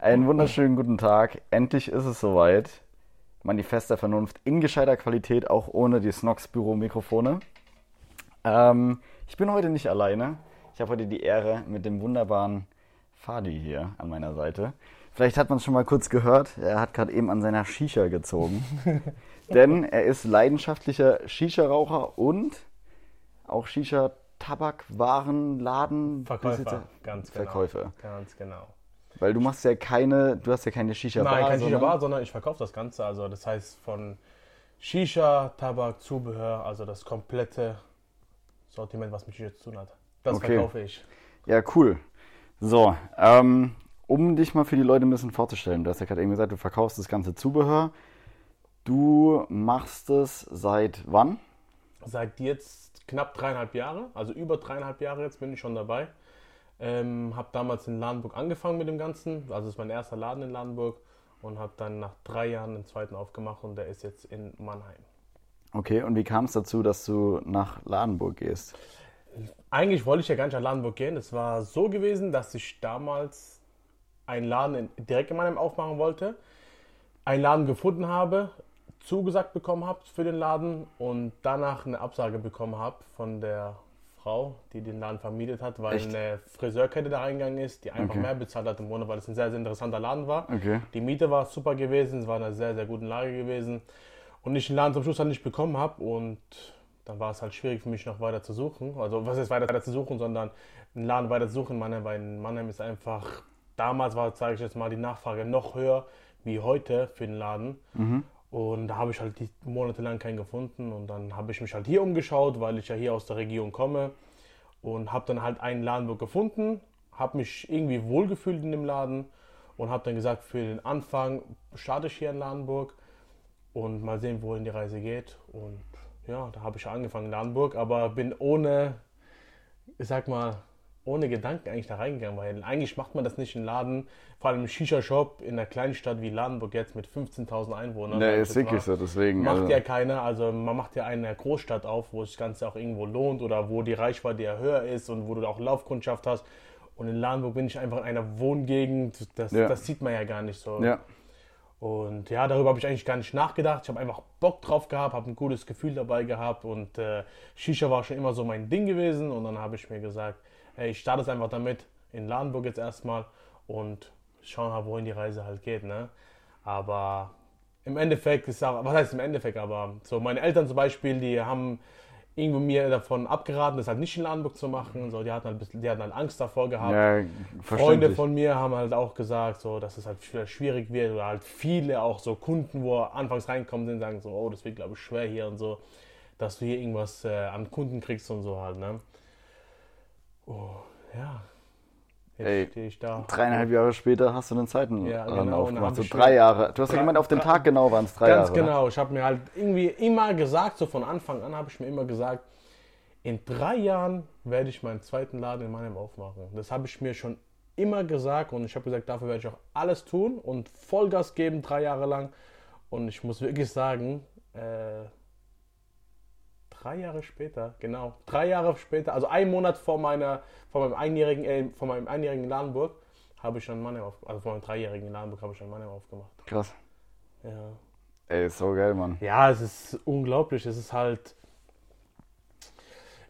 Einen wunderschönen guten Tag. Endlich ist es soweit. Manifest der Vernunft in gescheiter Qualität, auch ohne die Snox Büro-Mikrofone. Ähm, ich bin heute nicht alleine. Ich habe heute die Ehre mit dem wunderbaren Fadi hier an meiner Seite. Vielleicht hat man es schon mal kurz gehört. Er hat gerade eben an seiner Shisha gezogen. Denn er ist leidenschaftlicher Shisha-Raucher und auch Shisha-Tabakwarenladen. Verkäufer, ganz genau. Verkäufer. Ganz genau. Weil du machst ja keine, du hast ja keine Shisha-Bar. Nein, kein sondern- Shisha-Bar, sondern ich verkaufe das Ganze. Also das heißt von Shisha, Tabak, Zubehör, also das komplette Sortiment, was mit Shisha zu tun hat. Das Okay. verkaufe ich. Ja, cool. So, ähm, um dich mal für die Leute ein bisschen vorzustellen, du hast ja gerade eben gesagt, du verkaufst das ganze Zubehör. Du machst es seit wann? Seit jetzt knapp dreieinhalb Jahre, also über dreieinhalb Jahre jetzt bin ich schon dabei. Ähm, habe damals in Ladenburg angefangen mit dem Ganzen, also das ist mein erster Laden in Ladenburg und habe dann nach drei Jahren den zweiten aufgemacht und der ist jetzt in Mannheim. Okay, und wie kam es dazu, dass du nach Ladenburg gehst? Eigentlich wollte ich ja gar nicht nach Ladenburg gehen. Es war so gewesen, dass ich damals einen Laden in, direkt in Mannheim aufmachen wollte, einen Laden gefunden habe, zugesagt bekommen habe für den Laden und danach eine Absage bekommen habe von der Frau, die den Laden vermietet hat, weil Echt? eine Friseurkette da reingegangen ist, die einfach Okay. mehr bezahlt hat im Monat, weil es ein sehr, sehr interessanter Laden war. Okay. Die Miete war super gewesen, es war in einer sehr, sehr guten Lage gewesen. Und ich den Laden zum Schluss halt nicht bekommen habe und dann war es halt schwierig für mich noch weiter zu suchen. Also was ist weiter, weiter zu suchen, sondern einen Laden weiter zu suchen in Mannheim, weil in Mannheim ist einfach, damals war, sage ich jetzt mal, die Nachfrage noch höher wie heute für den Laden. Und da habe ich halt die monatelang keinen gefunden und dann habe ich mich halt hier umgeschaut, weil ich ja hier aus der Region komme und habe dann halt einen Laden gefunden, habe mich irgendwie wohlgefühlt in dem Laden und habe dann gesagt, für den Anfang starte ich hier in Ladenburg und mal sehen, wohin die Reise geht. Und ja, da habe ich angefangen in Ladenburg, aber bin ohne, ich sag mal, ohne Gedanken eigentlich da reingegangen, weil eigentlich macht man das nicht in Laden, vor allem im Shisha-Shop in einer kleinen Stadt wie Ladenburg jetzt mit 15.000 Einwohnern. Ich ist wirklich so, deswegen. Macht also, ja keiner, also man macht ja eine Großstadt auf, wo das Ganze auch irgendwo lohnt oder wo die Reichweite ja höher ist und wo du auch Laufkundschaft hast. Und in Ladenburg bin ich einfach in einer Wohngegend, das, Ja. das sieht man ja gar nicht so. ja. Und ja, darüber habe ich eigentlich gar nicht nachgedacht. Ich habe einfach Bock drauf gehabt, habe ein gutes Gefühl dabei gehabt und äh, Shisha war schon immer so mein Ding gewesen. Und dann habe ich mir gesagt, hey, ich starte es einfach damit in Ladenburg jetzt erstmal und schauen halt, wohin die Reise halt geht. Ne? Aber im Endeffekt ist auch, was heißt im Endeffekt, aber so meine Eltern zum Beispiel, die haben irgendwo mir davon abgeraten, das halt nicht in Ladenburg zu machen. So, die hatten halt, bisschen- die hatten halt Angst davor gehabt. ja, Freunde von mir haben halt auch gesagt, so, dass es halt schwierig wird oder halt viele auch so Kunden, wo anfangs reinkommen sind, sagen so, oh, das wird glaube ich schwer hier und so, dass du hier irgendwas äh, an Kunden kriegst und so halt, ne? Oh, ja. Jetzt Ey, stehe ich da. Dreieinhalb Jahre später hast du den Zeiten Ja, genau, aufgemacht. So drei Jahre. Du hast ja gemeint, auf drei- Tag genau waren es drei Ganz Jahre. oder? genau. Ich habe mir halt irgendwie immer gesagt, so von Anfang an habe ich mir immer gesagt, in drei Jahren werde ich meinen zweiten Laden in Mannheim aufmachen. Das habe ich mir schon immer gesagt und ich habe gesagt, dafür werde ich auch alles tun und Vollgas geben, drei Jahre lang. Und ich muss wirklich sagen, äh, drei Jahre später, genau, drei Jahre später, also ein Monat vor meiner, vor meinem einjährigen, äh, vor meinem einjährigen in Ladenburg, habe ich schon Mannheim auf, also vor meinem dreijährigen Ladenburg habe ich schon Mannheim aufgemacht. Krass. Ja. Ey, ist so geil, Mann. Ja, es ist unglaublich. Es ist halt,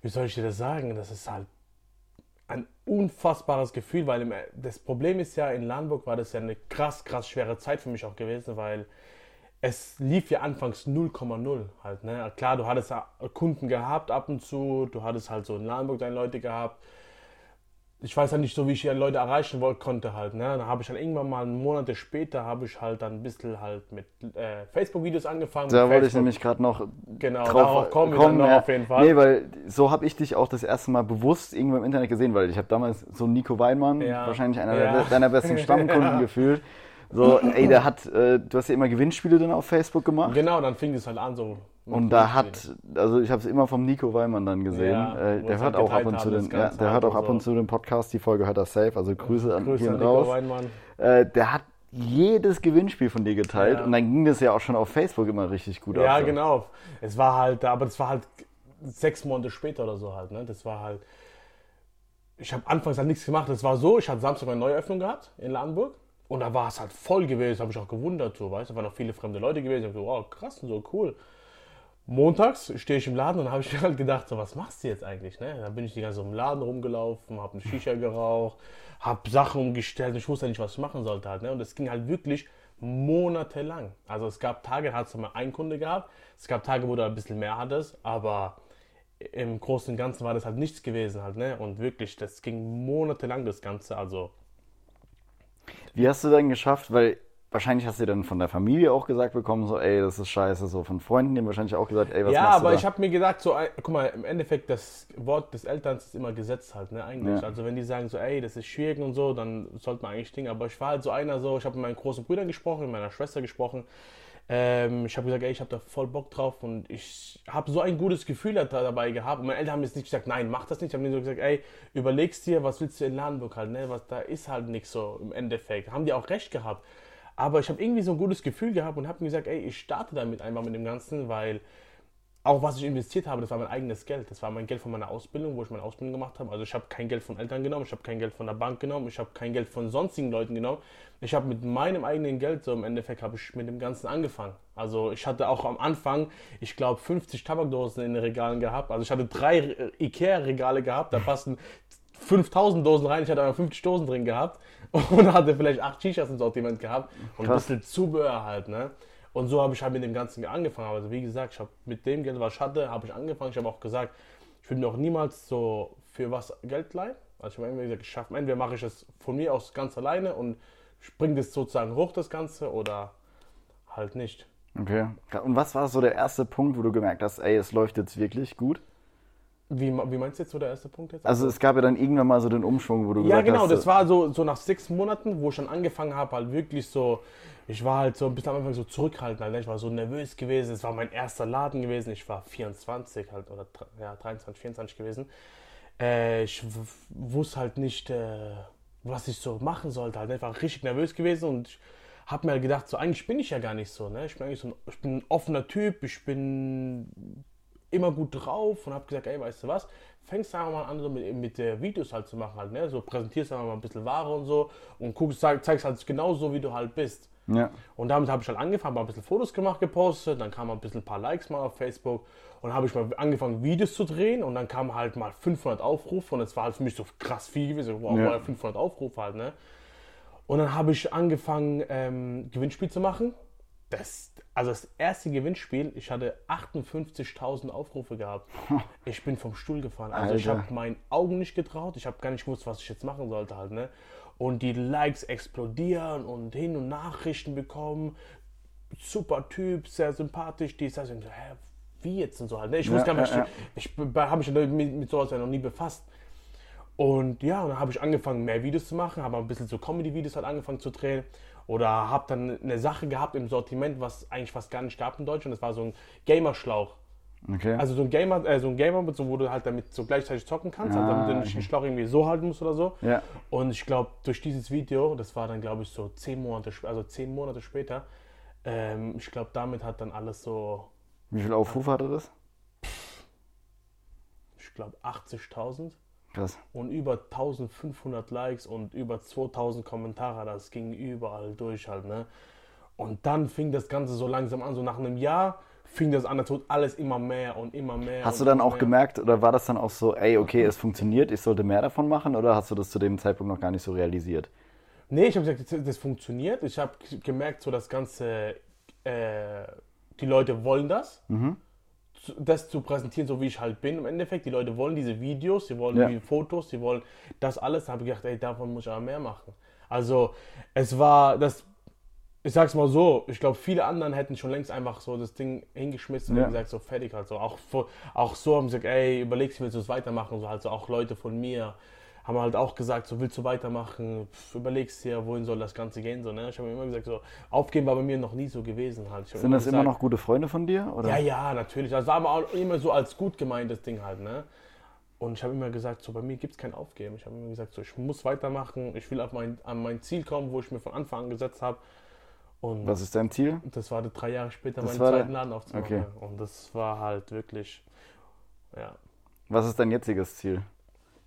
wie soll ich dir das sagen? Das ist halt ein unfassbares Gefühl, weil im, das Problem ist ja, in Ladenburg war das ja eine krass, krass schwere Zeit für mich auch gewesen, weil es lief ja anfangs 0,0 halt. Ne? Klar, du hattest ja Kunden gehabt ab und zu, du hattest halt so in Ladenburg deine Leute gehabt. Ich weiß halt nicht so, wie ich die Leute erreichen wollte, konnte halt. Ne? Dann habe ich dann irgendwann mal Monate später habe ich halt dann ein bisschen halt mit äh, Facebook-Videos angefangen. Da wollte ich nämlich gerade noch Genau, drauf darauf kommen noch ja. auf jeden Fall. Nee, weil so habe ich dich auch das erste Mal bewusst irgendwo im Internet gesehen, weil ich habe damals so Nico Weinmann, Ja. wahrscheinlich einer Ja. deiner besten Stammkunden Ja. gefühlt. So, ey, der hat, äh, du hast ja immer Gewinnspiele dann auf Facebook gemacht. Genau, dann fing es halt an so. Und da hat, also ich habe es immer vom Nico Weimann dann gesehen. Ja, äh, der hört halt auch ab und zu den, das ja, der hört halt auch und ab und zu den Podcast, die Folge hört er safe. Also Grüße an Grüße an Nico raus. Weinmann. Äh, der hat jedes Gewinnspiel von dir geteilt Ja. und dann ging das ja auch schon auf Facebook immer richtig gut Ja, ab. so. genau. Es war halt, aber das war halt sechs Monate später oder so halt. Ne? Das war halt. Ich habe anfangs halt nichts gemacht. Es war so, ich hatte Samstag eine Neueröffnung gehabt in Ladenburg. Und da war es halt voll gewesen, habe ich auch gewundert, so, weißt du, da waren auch viele fremde Leute gewesen, ich so, wow, krass und so, cool. Montags stehe ich im Laden und habe ich mir halt gedacht, so, was machst du jetzt eigentlich, ne? Da bin ich die ganze Zeit im Laden rumgelaufen, habe eine Shisha geraucht, habe Sachen umgestellt und ich wusste nicht, was ich machen sollte halt, ne? Und es ging halt wirklich monatelang. Also es gab Tage, da hast du mal einen Kunde gehabt, es gab Tage, wo du ein bisschen mehr hattest, aber im Großen und Ganzen war das halt nichts gewesen halt, ne? Und wirklich, das ging monatelang das Ganze, also Wie hast du dann geschafft, weil wahrscheinlich hast du dann von der Familie auch gesagt bekommen, so, ey, das ist scheiße, so von Freunden, die haben wahrscheinlich auch gesagt, ey, was ja, machst du aber da? ich habe mir gedacht, so, ein- guck mal, im Endeffekt, das Wort des Elterns ist immer Gesetz halt, ne, eigentlich. Ja. Also wenn die sagen so, ey, das ist schwierig und so, dann sollte man eigentlich dingen. Aber ich war halt so einer so, ich habe mit meinen großen Brüdern gesprochen, mit meiner Schwester gesprochen. Ähm, ich habe gesagt, ey, ich habe da voll Bock drauf und ich habe so ein gutes Gefühl da, dabei gehabt. Und meine Eltern haben jetzt nicht gesagt, nein, mach das nicht. Ich habe mir so gesagt, ey, überlegst dir, was willst du in Ladenburg halt, ne? Was, da ist halt nichts so im Endeffekt. Haben die auch recht gehabt. Aber ich habe irgendwie so ein gutes Gefühl gehabt und habe mir gesagt, ey, ich starte damit einfach mit dem Ganzen, weil auch was ich investiert habe, das war mein eigenes Geld. Das war mein Geld von meiner Ausbildung, wo ich meine Ausbildung gemacht habe. Also ich habe kein Geld von Eltern genommen, ich habe kein Geld von der Bank genommen, ich habe kein Geld von sonstigen Leuten genommen. Ich habe mit meinem eigenen Geld, so im Endeffekt, habe ich mit dem Ganzen angefangen. Also ich hatte auch am Anfang, ich glaube, 50 Tabakdosen in den Regalen gehabt. Also ich hatte drei Ikea-Regale gehabt, da passen 5000 Dosen rein, ich hatte aber 50 Dosen drin gehabt und hatte vielleicht 8 Shishas im Sortiment gehabt und ein bisschen Zubehör halt, ne? Und so habe ich halt mit dem Ganzen angefangen. Also wie gesagt, ich habe mit dem Geld, was ich hatte, habe ich angefangen. Ich habe auch gesagt, ich würde mir auch niemals so für was Geld leihen. Also ich habe immer gesagt, ich schaffe, entweder mache ich es von mir aus ganz alleine und bringe das sozusagen hoch, das Ganze, oder halt nicht. Okay. Und was war so der erste Punkt, wo du gemerkt hast, ey, es läuft jetzt wirklich gut? Wie, wie meinst du jetzt so der erste Punkt jetzt? Also es gab ja dann irgendwann mal so den Umschwung, wo du Ja, gesagt genau, hast, das war so, so nach sechs Monaten, wo ich schon angefangen habe, halt wirklich so, ich war halt so ein bisschen am Anfang so zurückhaltend, halt, ne? ich war so nervös gewesen, es war mein erster Laden gewesen, ich war 24 halt, oder ja, 23, 24 gewesen. Äh, ich wusste halt nicht, äh, was ich so machen sollte, halt einfach richtig nervös gewesen und ich habe mir halt gedacht, so eigentlich bin ich ja gar nicht so, ne? ich bin eigentlich so ein, ich bin ein offener Typ, ich bin immer gut drauf und habe gesagt, ey, weißt du was, fängst einfach mal an, so mit, mit äh, Videos halt zu machen halt, ne? So präsentierst einfach mal ein bisschen Ware und so und guckst, zeig, zeigst halt genau so, wie du halt bist. Ja. Und damit habe ich halt angefangen, mal ein bisschen Fotos gemacht, gepostet, dann kamen ein bisschen ein paar Likes mal auf Facebook und habe ich mal angefangen, Videos zu drehen und dann kamen halt mal 500 Aufrufe und es war halt für mich so krass viel gewesen, wow, Ja. wow, 500 Aufrufe halt, ne? Und dann habe ich angefangen, ähm, Gewinnspiel zu machen. Das, also das erste Gewinnspiel, ich hatte 58.000 Aufrufe gehabt. Ich bin vom Stuhl gefallen. Also ich Alter. habe meinen Augen nicht getraut. Ich habe gar nicht gewusst, was ich jetzt machen sollte halt, ne? Und die Likes explodieren und hin und Nachrichten bekommen. Super Typ, sehr sympathisch. Die sagen so, hä, wie jetzt und so halt. Ne? Ich Ja, wusste gar nicht, ja. ich, ich habe mich mit, mit sowas ja noch nie befasst. Und ja, und dann habe ich angefangen, mehr Videos zu machen, habe ein bisschen so Comedy-Videos halt angefangen zu drehen. Oder habe dann eine Sache gehabt im Sortiment, was eigentlich fast gar nicht gab in Deutschland. Das war so ein Gamerschlauch. Okay. Also so ein Gamer, äh, so ein Gamer, wo du halt damit so gleichzeitig zocken kannst, also Ah, damit du nicht den Schlauch irgendwie so halten musst oder so. Ja. Und ich glaube, durch dieses Video, das war dann glaube ich so zehn Monate, also zehn Monate später, ähm, ich glaube, damit hat dann alles so, Wie viele Aufrufe hatte das? ich glaube, 80.000 Krass. und über 1500 Likes und über 2000 Kommentare, das ging überall durch halt, ne? Und dann fing das Ganze so langsam an, so nach einem Jahr fing das an, das wird alles immer mehr und immer mehr. Hast du dann auch mehr. gemerkt, oder war das dann auch so, ey, okay, es funktioniert, ich sollte mehr davon machen, oder hast du das zu dem Zeitpunkt noch gar nicht so realisiert? Nee, ich habe gesagt, das, funktioniert. Ich habe gemerkt, so das Ganze, äh, die Leute wollen das. Zu- Das zu präsentieren, so wie ich halt bin im Endeffekt. Die Leute wollen diese Videos, sie wollen Ja. die Fotos, sie wollen das alles. Da habe ich gedacht, ey, davon muss ich aber mehr machen. Also, es war das. Ich sag's mal so, ich glaube, viele anderen hätten schon längst einfach so das Ding hingeschmissen Ja. und gesagt, so fertig halt so. Auch, auch so haben sie gesagt, ey, überlegst du, willst du es weitermachen? So halt so auch Leute von mir haben halt auch gesagt, so willst du weitermachen, Pff, überlegst dir, wohin soll das Ganze gehen, so, ne? Ich habe immer gesagt, so, aufgeben war bei mir noch nie so gewesen halt. Sind das immer gesagt, noch gute Freunde von dir? Oder? Ja, ja, natürlich. Das war aber auch immer so als gut gemeintes Ding halt, ne? Und ich habe immer gesagt, so bei mir gibt es kein Aufgeben. Ich habe immer gesagt, so ich muss weitermachen, ich will auf mein, an mein Ziel kommen, wo ich mir von Anfang an gesetzt habe. Und Was ist dein Ziel? das war drei Jahre später, Das meinen war der- zweiten Laden aufzumachen. Okay. Und das war halt wirklich, ja. Was ist dein jetziges Ziel?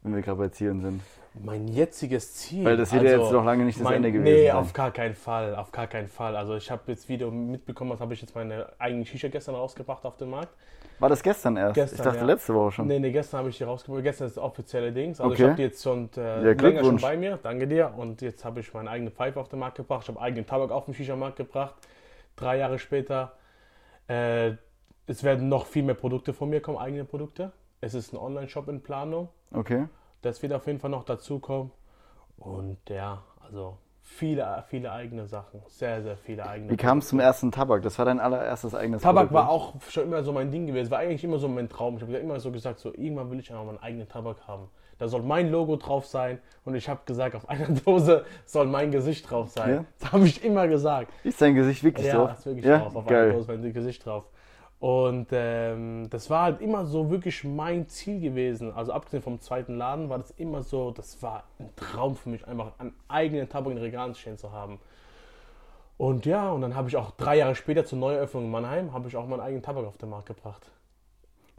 Wenn wir gerade bei Zielen sind. Mein jetziges Ziel. Weil das wird ja jetzt noch lange nicht das mein, Ende gewesen Nee, sein. auf gar keinen Fall. Auf gar keinen Fall. Also ich habe jetzt Video mitbekommen, was habe ich jetzt meine eigene Shisha gestern rausgebracht auf den Markt. War das gestern erst? Gestern, ich dachte ja. letzte Woche schon. Nee, nee, gestern habe ich die rausgebracht. Gestern ist das offizielle Dings. Also Okay. ich habe die jetzt schon äh, länger schon bei mir. Danke dir. Und jetzt habe ich meine eigene Pfeife auf den Markt gebracht. Ich habe eigenen Tabak auf den Shisha-Markt gebracht. Drei Jahre später. Äh, es werden noch viel mehr Produkte von mir kommen, eigene Produkte. Es ist ein Online-Shop in Planung. Okay. Das wird auf jeden Fall noch dazukommen. Und ja, also viele, viele eigene Sachen. Sehr, sehr viele eigene Wie kam es zum ersten Tabak? Das war dein allererstes eigenes Tabak Produkt, war ne? auch schon immer so mein Ding gewesen. War eigentlich immer so mein Traum. Ich habe immer so gesagt, so irgendwann will ich auch meinen eigenen Tabak haben. Da soll mein Logo drauf sein. Und ich habe gesagt, auf einer Dose soll mein Gesicht drauf sein. Ja? Das habe ich immer gesagt. Ist dein Gesicht wirklich Ja, drauf? ist wirklich ja? drauf. Auf einer Geil. Dose mein Gesicht drauf. Und ähm, das war halt immer so wirklich mein Ziel gewesen. Also abgesehen vom zweiten Laden war das immer so, das war ein Traum für mich, einfach einen eigenen Tabak in den Regalen stehen zu haben. Und ja, und dann habe ich auch drei Jahre später zur Neueröffnung in Mannheim, habe ich auch meinen eigenen Tabak auf den Markt gebracht.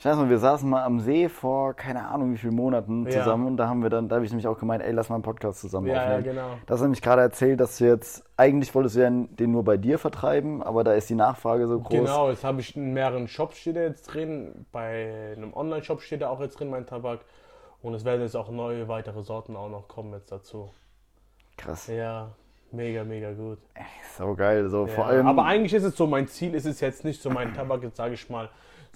Ich weiß noch, wir saßen mal am See vor keine Ahnung wie vielen Monaten Ja. zusammen und da haben wir dann, da habe ich nämlich auch gemeint, ey, lass mal einen Podcast zusammen Ja, ja, aufnehmen. genau. Das hast nämlich gerade erzählt, dass du jetzt, eigentlich wolltest du ja den nur bei dir vertreiben, aber da ist die Nachfrage so groß. Genau, jetzt habe ich in mehreren Shops steht er jetzt drin. Bei einem Online-Shop steht er auch jetzt drin, mein Tabak. Und es werden jetzt auch neue weitere Sorten auch noch kommen jetzt dazu. Krass. Ja, mega, mega gut. So geil. So vor Ja, allem. aber eigentlich ist es so, mein Ziel ist es jetzt nicht so, meinen Tabak jetzt, sage ich mal,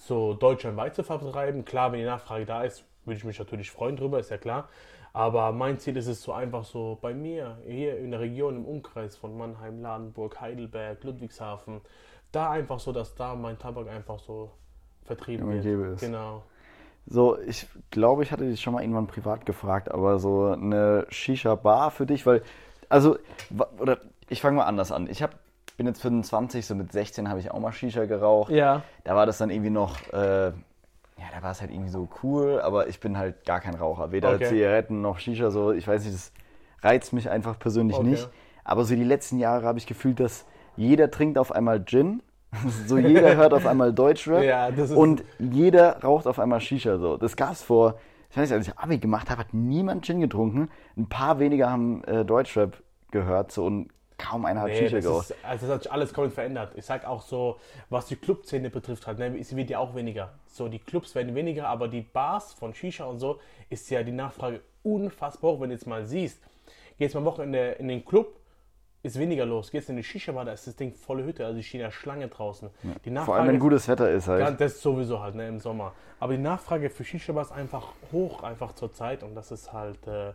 so deutschlandweit zu vertreiben. Klar, wenn die Nachfrage da ist, würde ich mich natürlich freuen drüber, ist ja klar. Aber mein Ziel ist es so einfach so bei mir, hier in der Region, im Umkreis von Mannheim, Ladenburg, Heidelberg, Ludwigshafen, da einfach so, dass da mein Tabak einfach so vertrieben wird. ist. Genau. So, ich glaube, ich hatte dich schon mal irgendwann privat gefragt, aber so eine Shisha-Bar für dich, weil, also, oder ich fange mal anders an. Ich hab, bin jetzt 25, so mit 16 habe ich auch mal Shisha geraucht. Ja. Da war das dann irgendwie noch, äh, ja, da war es halt irgendwie so cool, aber ich bin halt gar kein Raucher. Weder Okay. Zigaretten noch Shisha, so, ich weiß nicht, das reizt mich einfach persönlich Okay. nicht. Aber so die letzten Jahre habe ich gefühlt, dass jeder trinkt auf einmal Gin, so jeder hört auf einmal Deutschrap Ja, und jeder raucht auf einmal Shisha so. Das gab's vor, ich weiß nicht, als ich Abi gemacht habe, hat niemand Gin getrunken. Ein paar weniger haben äh, Deutschrap gehört so und kaum einer hat Nee, Shisha geraucht. ist, also das hat sich alles komplett verändert. Ich sag auch so, was die Clubszene betrifft, halt, ne, es wird ja auch weniger. So, die Clubs werden weniger, aber die Bars von Shisha und so ist ja die Nachfrage unfassbar hoch. Wenn du jetzt mal siehst, gehst mal am Wochenende in den Club, ist weniger los. Gehst in die Shisha-Bar, da ist das Ding volle Hütte, also die ja Schlange draußen. Die Nachfrage Vor allem, wenn gutes Wetter ist halt. das sowieso halt, ne, im Sommer. Aber die Nachfrage für Shisha-Bar ist einfach hoch, einfach zur Zeit und das ist halt, äh,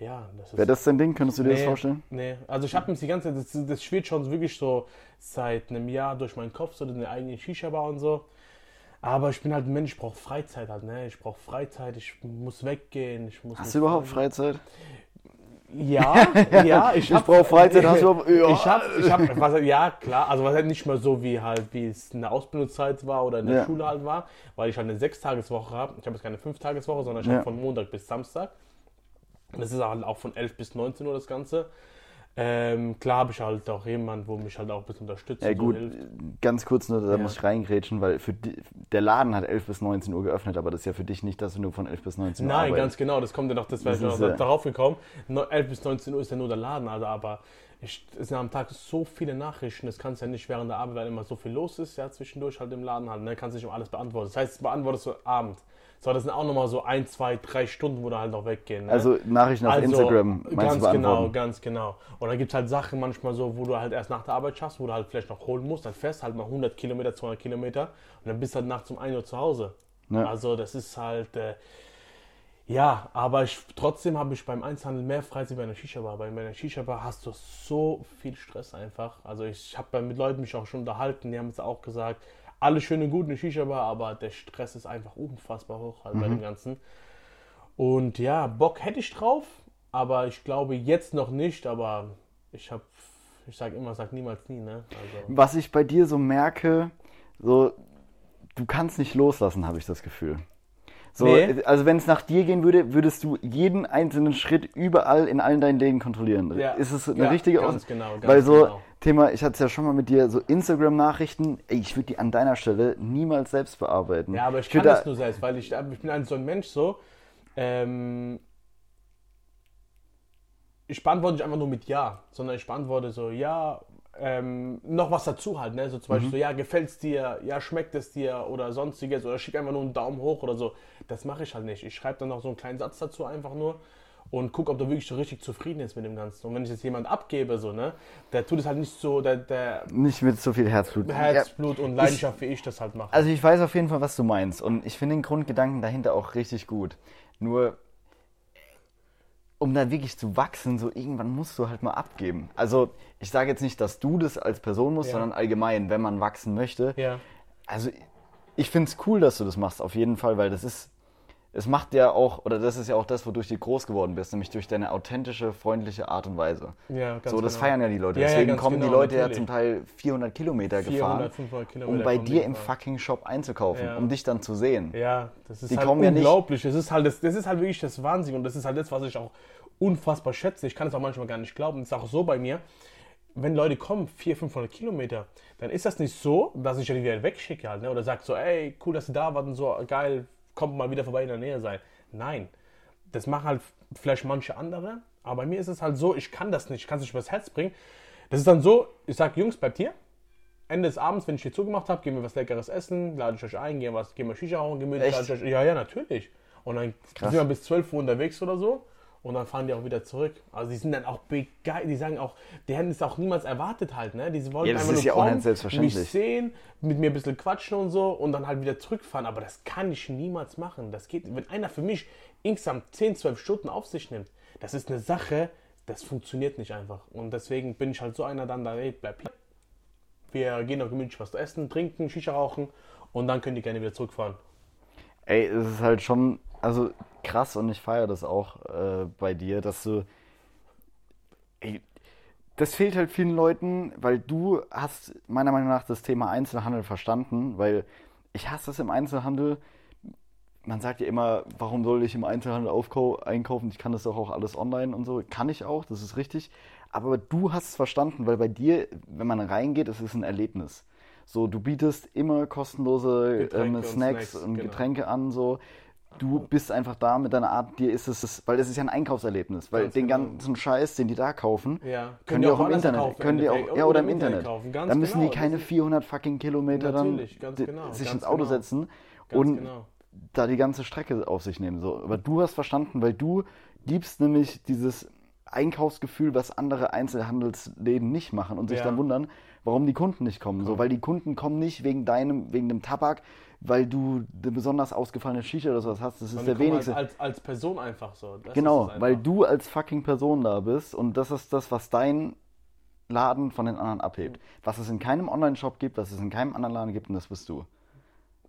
ja, das ist... Wäre das dein Ding? Könntest du dir das Nee, vorstellen? Nee, also ich habe mich die ganze Zeit, das, das schwirrt schon wirklich so seit einem Jahr durch meinen Kopf, so eine eigene Shisha-Bar und so. Aber ich bin halt ein Mensch, ich brauche Freizeit halt, ne? Ich brauche Freizeit, ich muss weggehen, ich muss... Hast du überhaupt Freizeit? Ja, ja, ich, Ich brauche Freizeit, hast du überhaupt... Ja. Ich habe, ich hab, was, ja klar, also was halt nicht mehr so wie halt, wie es in der Ausbildungszeit war oder in der Ja. Schule halt war, weil ich halt eine Sechstageswoche habe. Ich habe jetzt keine Fünftageswoche, sondern ich Ja. habe von Montag bis Samstag. Das ist halt auch von 11 bis 19 Uhr das Ganze. Ähm, klar habe ich halt auch jemanden, wo mich halt auch ein bisschen unterstützt. Ja so gut, hilft. ganz kurz nur, da Ja. muss ich reingrätschen, weil für die, der Laden hat 11 bis 19 Uhr geöffnet, aber das ist ja für dich nicht, dass du nur von 11 bis 19 Uhr Nein, arbeitest. ganz genau, das kommt ja noch, das wäre noch äh, darauf gekommen. No- 11 bis 19 Uhr ist ja nur der Laden, also aber ich, es sind am Tag so viele Nachrichten, das kannst du ja nicht während der Arbeit, weil immer so viel los ist, ja, zwischendurch halt im Laden halt, ne, kannst du nicht um alles beantworten. Das heißt, das beantwortest du Abend. So, das sind auch nochmal so ein, zwei, drei Stunden, wo da halt noch weggehen. Ne? Also Nachrichten auf Instagram meinst ganz du genau, ganz genau. Und dann gibt es halt Sachen manchmal so, wo du halt erst nach der Arbeit schaffst, wo du halt vielleicht noch holen musst, dann fährst halt mal 100 Kilometer, 200 Kilometer und dann bist du halt nachts um 1 Uhr zu Hause. Ja. Also das ist halt, äh, ja, aber ich, trotzdem habe ich beim Einzelhandel mehr Freizeit bei einer Shisha-Bar. Bei einer Shisha-Bar hast du so viel Stress einfach. Also ich habe mit Leuten mich auch schon unterhalten, die haben es auch gesagt, alles schön und gut eine Shisha-Bar, aber der Stress ist einfach unfassbar hoch halt bei Mhm. dem Ganzen. Und ja, Bock hätte ich drauf, aber ich glaube jetzt noch nicht, aber ich habe, ich sage immer, sag niemals nie, ne? Also, Was ich bei dir so merke, so, du kannst nicht loslassen, habe ich das Gefühl. So, Nee. Also wenn es nach dir gehen würde, würdest du jeden einzelnen Schritt überall in allen deinen Läden kontrollieren. Ja. Ist es eine Ja, richtige ganz Aus- genau, ganz Weil so, genau. Thema, ich hatte es ja schon mal mit dir, so Instagram-Nachrichten, ich würde die an deiner Stelle niemals selbst bearbeiten. Ja, aber ich, würd kann da- das nur selbst, weil ich, ich bin ein so ein Mensch so. Ähm, ich beantworte nicht einfach nur mit Ja, sondern ich beantworte so, ja, ähm, noch was dazu halt, ne? So zum Beispiel so, ja, gefällt's dir, ja, schmeckt es dir oder sonstiges oder schick einfach nur einen Daumen hoch oder so. Das mache ich halt nicht. Ich schreibe dann noch so einen kleinen Satz dazu einfach nur und guck, ob der wirklich so richtig zufrieden ist mit dem Ganzen. Und wenn ich jetzt jemand abgebe, so, ne, der tut es halt nicht so, der, der Nicht mit so viel Herzblut. Herzblut und Leidenschaft, wie ich das halt mache. Also ich weiß auf jeden Fall, was du meinst. Und ich finde den Grundgedanken dahinter auch richtig gut. Nur, um da wirklich zu wachsen, so irgendwann musst du halt mal abgeben. Also ich sage jetzt nicht, dass du das als Person musst, Ja. sondern allgemein, wenn man wachsen möchte. ja. Also ich finde es cool, dass du das machst, auf jeden Fall, weil das ist, es macht ja auch, oder das ist ja auch das, wodurch du groß geworden bist, nämlich durch deine authentische, freundliche Art und Weise. Ja, ganz so, das genau. feiern ja die Leute. Ja, ja, Deswegen ganz kommen die genau, Leute ja natürlich. zum Teil 400 Kilometer 400, gefahren, 500 Kilometer um bei kommen dir die im gefahren. fucking Shop einzukaufen, Ja. um dich dann zu sehen. Ja, das ist Die halt kommen ja unglaublich. Das ist halt das, das ist halt wirklich das Wahnsinn und das ist halt das, was ich auch unfassbar schätze. Ich kann es auch manchmal gar nicht glauben. Das ist auch so bei mir. Wenn Leute kommen, 400, 500 Kilometer, dann ist das nicht so, dass ich die wieder wegschicke halt, ne? oder sage so, ey, cool, dass sie da waren, so geil, kommt mal wieder vorbei in der Nähe sein. Nein, das machen halt vielleicht manche andere, aber bei mir ist es halt so, ich kann das nicht, ich kann es nicht übers Herz bringen. Das ist dann so, ich sage, Jungs, bleibt hier. Ende des Abends, wenn ich hier zugemacht habe, gehen wir was Leckeres essen, lade ich euch ein, gehen, was, gehen wir Shisha rauchen, gemütlich. Echt? lade ich euch- Ja, ja, natürlich. Und dann Krass. sind wir bis 12 Uhr unterwegs oder so. Und dann fahren die auch wieder zurück. Also die sind dann auch begeistert. Die sagen auch, die hätten es auch niemals erwartet halt. Ne? Die wollen Ja, das einfach ist nur ja auch kommen, nicht selbstverständlich. mich sehen, mit mir ein bisschen quatschen und so und dann halt wieder zurückfahren. Aber das kann ich niemals machen. Das geht, wenn einer für mich insgesamt 10, 12 Stunden auf sich nimmt, das ist eine Sache, das funktioniert nicht einfach. Und deswegen bin ich halt so einer dann, da, ey, bleib hier. Wir gehen noch gemütlich was essen, trinken, Shisha rauchen und dann könnt ihr gerne wieder zurückfahren. Ey, es ist halt schon, also krass und ich feiere das auch äh, bei dir, dass du. Ey, das fehlt halt vielen Leuten, weil du hast meiner Meinung nach das Thema Einzelhandel verstanden, weil ich hasse es im Einzelhandel. Man sagt ja immer, warum soll ich im Einzelhandel einkaufen? Ich kann das doch auch alles online und so. Kann ich auch, das ist richtig. Aber du hast es verstanden, weil bei dir, wenn man reingeht, es ist ein Erlebnis. So, du bietest immer kostenlose Getränke ähm, und Snacks, Snacks, und genau. Getränke an, so. Du bist einfach da mit deiner Art, dir ist es, weil es ist ja ein Einkaufserlebnis, weil Ganz den genau. ganzen Scheiß, den die da kaufen, Ja. können die auch im woanders Internet, kaufen, können die auch, ja oder im Internet. kaufen. Dann müssen genau. die keine Das ist- 400 fucking Kilometer dann genau, sich ins Auto genau. setzen und genau. da die ganze Strecke auf sich nehmen. So. Aber du hast verstanden, weil du liebst nämlich dieses Einkaufsgefühl, was andere Einzelhandelsläden nicht machen und sich Ja. dann wundern, warum die Kunden nicht kommen. So, weil die Kunden kommen nicht wegen deinem, wegen dem Tabak, weil du eine besonders ausgefallene Shisha oder sowas hast. Das ist der wenigste. Als, als, als Person einfach so. Das Genau, es weil einfach. du als fucking Person da bist und das ist das, was dein Laden von den anderen abhebt. Was es in keinem Online-Shop gibt, was es in keinem anderen Laden gibt und das bist du.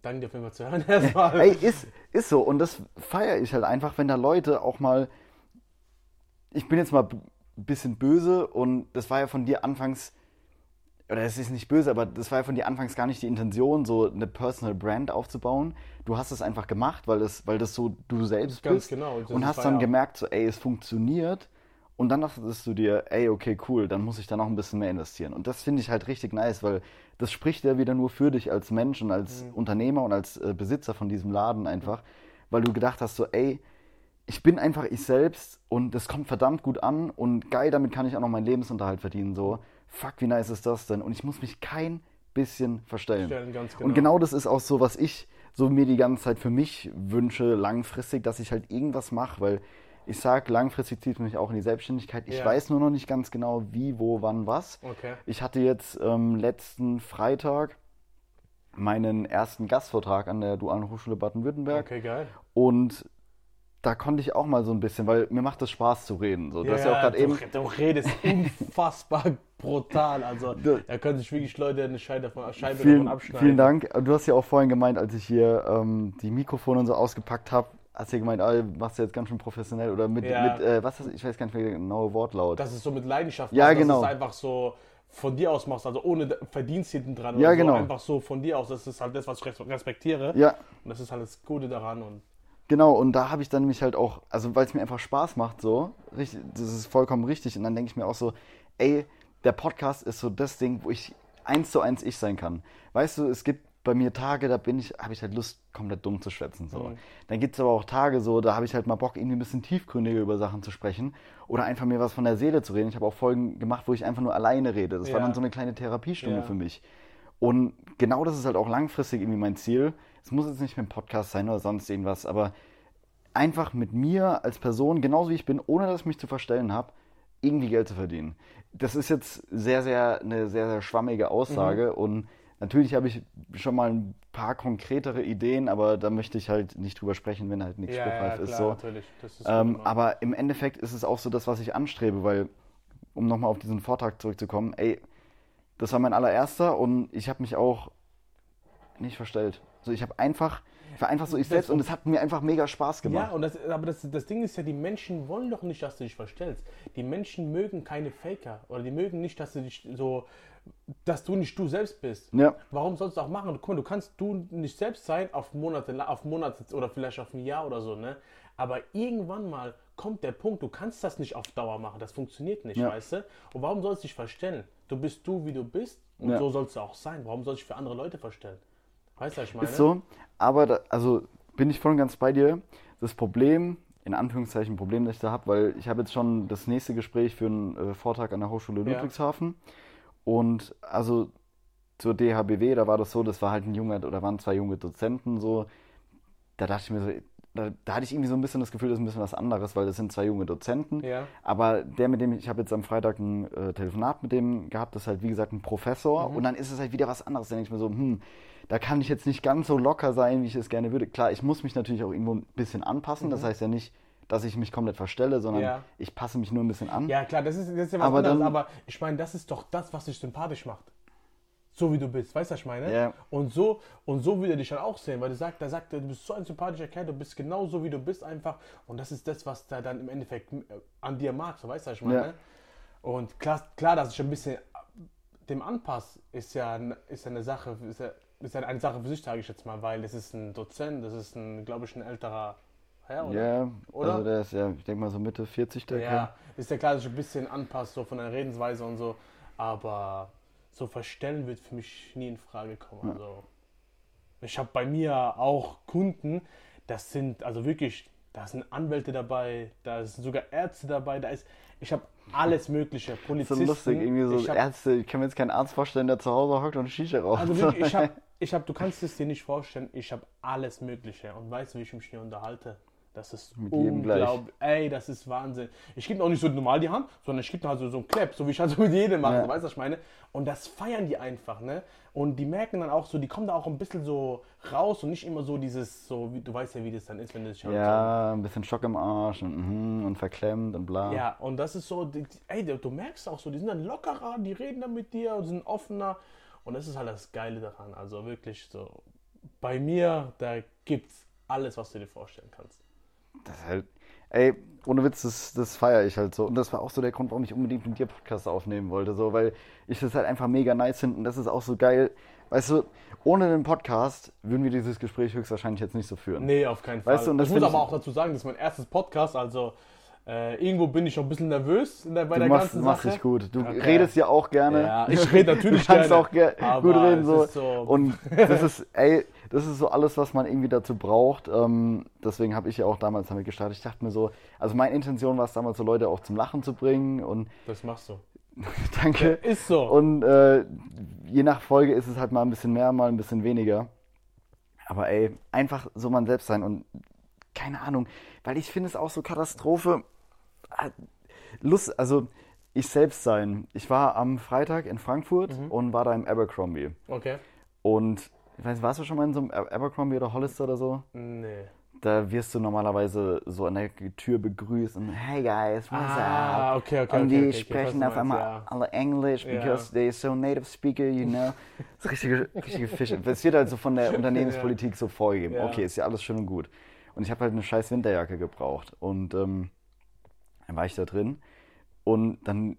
Danke dir auf jeden Fall zu hören erstmal. Ey, ist, ist so und das feiere ich halt einfach, wenn da Leute auch mal, ich bin jetzt mal ein bisschen böse und das war ja von dir anfangs, oder es ist nicht böse, aber das war ja von dir anfangs gar nicht die Intention, so eine Personal Brand aufzubauen. Du hast es einfach gemacht, weil das, weil das so du selbst Ganz bist genau, und hast dann ja- gemerkt, so ey, es funktioniert und dann dachtest du dir, ey, okay, cool, dann muss ich da noch ein bisschen mehr investieren. Und das finde ich halt richtig nice, weil das spricht ja wieder nur für dich als Mensch und als Mhm. Unternehmer und als äh, Besitzer von diesem Laden einfach, weil du gedacht hast, so, ey, ich bin einfach ich selbst und das kommt verdammt gut an und geil, damit kann ich auch noch meinen Lebensunterhalt verdienen, so. Fuck, wie nice ist das denn? Und ich muss mich kein bisschen verstellen. Stellen, ganz Und genau das ist auch so, was ich so mir die ganze Zeit für mich wünsche, langfristig, dass ich halt irgendwas mache, weil ich sag, langfristig zieht mich auch in die Selbstständigkeit. Ich Ja. weiß nur noch nicht ganz genau, wie, wo, wann, was. Okay. Ich hatte jetzt ähm, letzten Freitag meinen ersten Gastvortrag an der Dualen Hochschule Baden-Württemberg Okay, geil. und da konnte ich auch mal so ein bisschen, weil mir macht es Spaß zu reden. So, du hast ja auch gerade du, eben, du redest unfassbar brutal. Also, da können sich wirklich Leute eine Scheibe davon, Scheibe vielen, davon abschneiden. vielen Dank. Du hast ja auch vorhin gemeint, als ich hier ähm, die Mikrofone und so ausgepackt habe, hast du ja gemeint, ah, machst du jetzt ganz schön professionell oder mit, Ja. mit äh, was ist, ich weiß gar nicht mehr der genaue Wortlaut. Dass es so mit Leidenschaft Ja, machst, genau. dass es einfach so von dir aus machst, also ohne Verdienst hinten dran. Ja, genau. So, einfach so von dir aus. Das ist halt das, was ich res- respektiere. ja, Und das ist halt das Gute daran. Und Genau, und da habe ich dann mich halt auch, also weil es mir einfach Spaß macht, so, richtig, das ist vollkommen richtig. Und dann denke ich mir auch so, ey, der Podcast ist so das Ding, wo ich eins zu eins ich sein kann. Weißt du, es gibt bei mir Tage, da bin ich, habe ich halt Lust, komplett dumm zu schwätzen. So. Mhm. Dann gibt es aber auch Tage so, da habe ich halt mal Bock, irgendwie ein bisschen tiefgründiger über Sachen zu sprechen oder einfach mir was von der Seele zu reden. Ich habe auch Folgen gemacht, wo ich einfach nur alleine rede. Das war Ja. dann so eine kleine Therapiestunde Ja. für mich. Und genau das ist halt auch langfristig irgendwie mein Ziel. Es muss jetzt nicht mit dem Podcast sein oder sonst irgendwas, aber einfach mit mir als Person, genauso wie ich bin, ohne dass ich mich zu verstellen habe, irgendwie Geld zu verdienen. Das ist jetzt sehr, sehr eine sehr, sehr schwammige Aussage Mhm. und natürlich habe ich schon mal ein paar konkretere Ideen, aber da möchte ich halt nicht drüber sprechen, wenn halt nichts Ja, ja, spruchreif klar, ist. So. ist Ähm, aber im Endeffekt ist es auch so das, was ich anstrebe, weil, um nochmal auf diesen Vortrag zurückzukommen, ey, das war mein allererster und ich habe mich auch nicht verstellt. Also ich habe einfach, ich war einfach so ich selbst und es hat mir einfach mega Spaß Ja, gemacht. und das, aber das, das Ding ist ja, die Menschen wollen doch nicht, dass du dich verstellst. Die Menschen mögen keine Faker oder die mögen nicht, dass du dich so, dass du nicht du selbst bist. Ja. Warum sollst du auch machen? Guck mal, du kannst du nicht selbst sein auf Monate, auf Monate oder vielleicht auf ein Jahr oder so, ne? Aber irgendwann mal kommt der Punkt, du kannst das nicht auf Dauer machen. Das funktioniert nicht, Ja. weißt du? Und warum sollst du dich verstellen? Du bist du, wie du bist und Ja. so sollst du auch sein. Warum sollst du dich für andere Leute verstellen? Weißt du, ich meine? Ist so, aber da, also bin ich voll und ganz bei dir. Das Problem, in Anführungszeichen Problem, das ich da habe, weil ich habe jetzt schon das nächste Gespräch für einen äh, Vortrag an der Hochschule Ja. Ludwigshafen und also zur DHBW, da war das so, das war halt ein junger, oder waren zwei junge Dozenten so, da dachte ich mir so, da, da hatte ich irgendwie so ein bisschen das Gefühl, das ist ein bisschen was anderes, weil das sind zwei junge Dozenten. Ja. Aber der, mit dem ich, habe jetzt am Freitag ein äh, Telefonat mit dem gehabt, das ist halt wie gesagt ein Professor. Mhm. Und dann ist es halt wieder was anderes. Da denke ich mir so, hm, da kann ich jetzt nicht ganz so locker sein, wie ich es gerne würde. Klar, ich muss mich natürlich auch irgendwo ein bisschen anpassen. Das heißt ja nicht, dass ich mich komplett verstelle, sondern Mhm. Ja. ich passe mich nur ein bisschen an. Ja, klar, das ist, das ist ja was Aber anderes, dann- aber ich meine, das ist doch das, was dich sympathisch macht. So wie du bist, weißt du, was ich meine? Ja. Und so, und so will er dich dann auch sehen, weil du sagst, der sagt, du bist so ein sympathischer Kerl, du bist genau so, wie du bist einfach. Und das ist das, was der dann im Endeffekt äh, an dir mag, so weißt du, was ich meine? Ja. Und klar, klar, dass ich ein bisschen dem anpasse, ist ja, ist ja eine Sache, ist ja, ist ja eine Sache für sich, sage ich jetzt mal, weil das ist ein Dozent, das ist ein, glaube ich, ein älterer Herr, oder? Ja, Oder? also der ist ja, ich denke mal so Mitte 40, der. Ja, ist ja klar, dass ich ein bisschen anpasse, so von der Redensweise und so. Aber so verstellen wird für mich nie in Frage kommen. Also, ich habe bei mir auch Kunden, das sind also wirklich, da sind Anwälte dabei, da sind sogar Ärzte dabei, da ist, ich habe alles Mögliche, So Polizisten. lustig, irgendwie so ich hab, Ärzte, ich kann mir jetzt keinen Arzt vorstellen, der zu Hause hockt und Shisha raucht. Also wirklich, ich habe, ich hab, du kannst es dir nicht vorstellen, ich habe alles Mögliche. Und weißt du, wie ich mich hier unterhalte? Das ist Mit jedem gleich. unglaublich. Ey, das ist Wahnsinn. Ich gebe auch nicht so normal die Hand, sondern ich gebe halt so, so einen Clap, so wie ich halt so mit jedem mache. Ja. Weißt du, was ich meine? Und das feiern die einfach, ne? Und die merken dann auch so, die kommen da auch ein bisschen so raus und nicht immer so dieses, so, wie, du weißt ja, wie das dann ist, wenn du dich halt ja, ein bisschen Schock im Arsch und, mhm, und verklemmt und bla. so. Ja, und das ist so, ey, du, du merkst auch so, die sind dann lockerer, die reden dann mit dir und sind offener. Und das ist halt das Geile daran. Also wirklich so, bei mir, da gibt's alles, was du dir vorstellen kannst. Das ist halt, ey, ohne Witz, das, das feiere ich halt so. Und das war auch so der Grund, warum ich unbedingt mit dir Podcast aufnehmen wollte, so, weil ich das halt einfach mega nice finde. Und das ist auch so geil. Weißt du, ohne den Podcast würden wir dieses Gespräch höchstwahrscheinlich jetzt nicht so führen. Nee, auf keinen Fall. Weißt du, und das ich muss aber auch dazu sagen, das ist mein erstes Podcast, also äh, irgendwo bin ich schon ein bisschen nervös der, bei Du der machst, ganzen machst Sache. dich gut. Du Okay. redest ja auch gerne. Ja, ich rede natürlich Du kannst gerne, auch gut reden. So. so- Und das ist, ey, das ist so alles, was man irgendwie dazu braucht. Ähm, deswegen habe ich ja auch damals damit gestartet. Ich dachte mir so, also meine Intention war es damals, so Leute auch zum Lachen zu bringen. Und Das machst du. danke. Ist so. Und äh, je nach Folge ist es halt mal ein bisschen mehr, mal ein bisschen weniger. Aber ey, einfach so man selbst sein und keine Ahnung, weil ich finde es auch so Katastrophe. Lust, also ich selbst sein. Ich war am Freitag in Frankfurt Mhm. und war da im Abercrombie. okay. Und ich weiß, warst du schon mal in so einem Aber- Abercrombie oder Hollister oder so? Nee. Da wirst du normalerweise so an der Tür begrüßt und hey guys, what's Ah, up? okay, okay, und okay, die okay, okay, sprechen was auf einmal ja. alle Englisch, Ja. because they're so native speaker, you know. Das ist richtige, richtige Fische. Das wird halt so von der Unternehmenspolitik so vorgegeben. Ja. Okay, ist ja alles schön und gut. Und ich habe halt eine scheiß Winterjacke gebraucht. Und ähm, dann war ich da drin und dann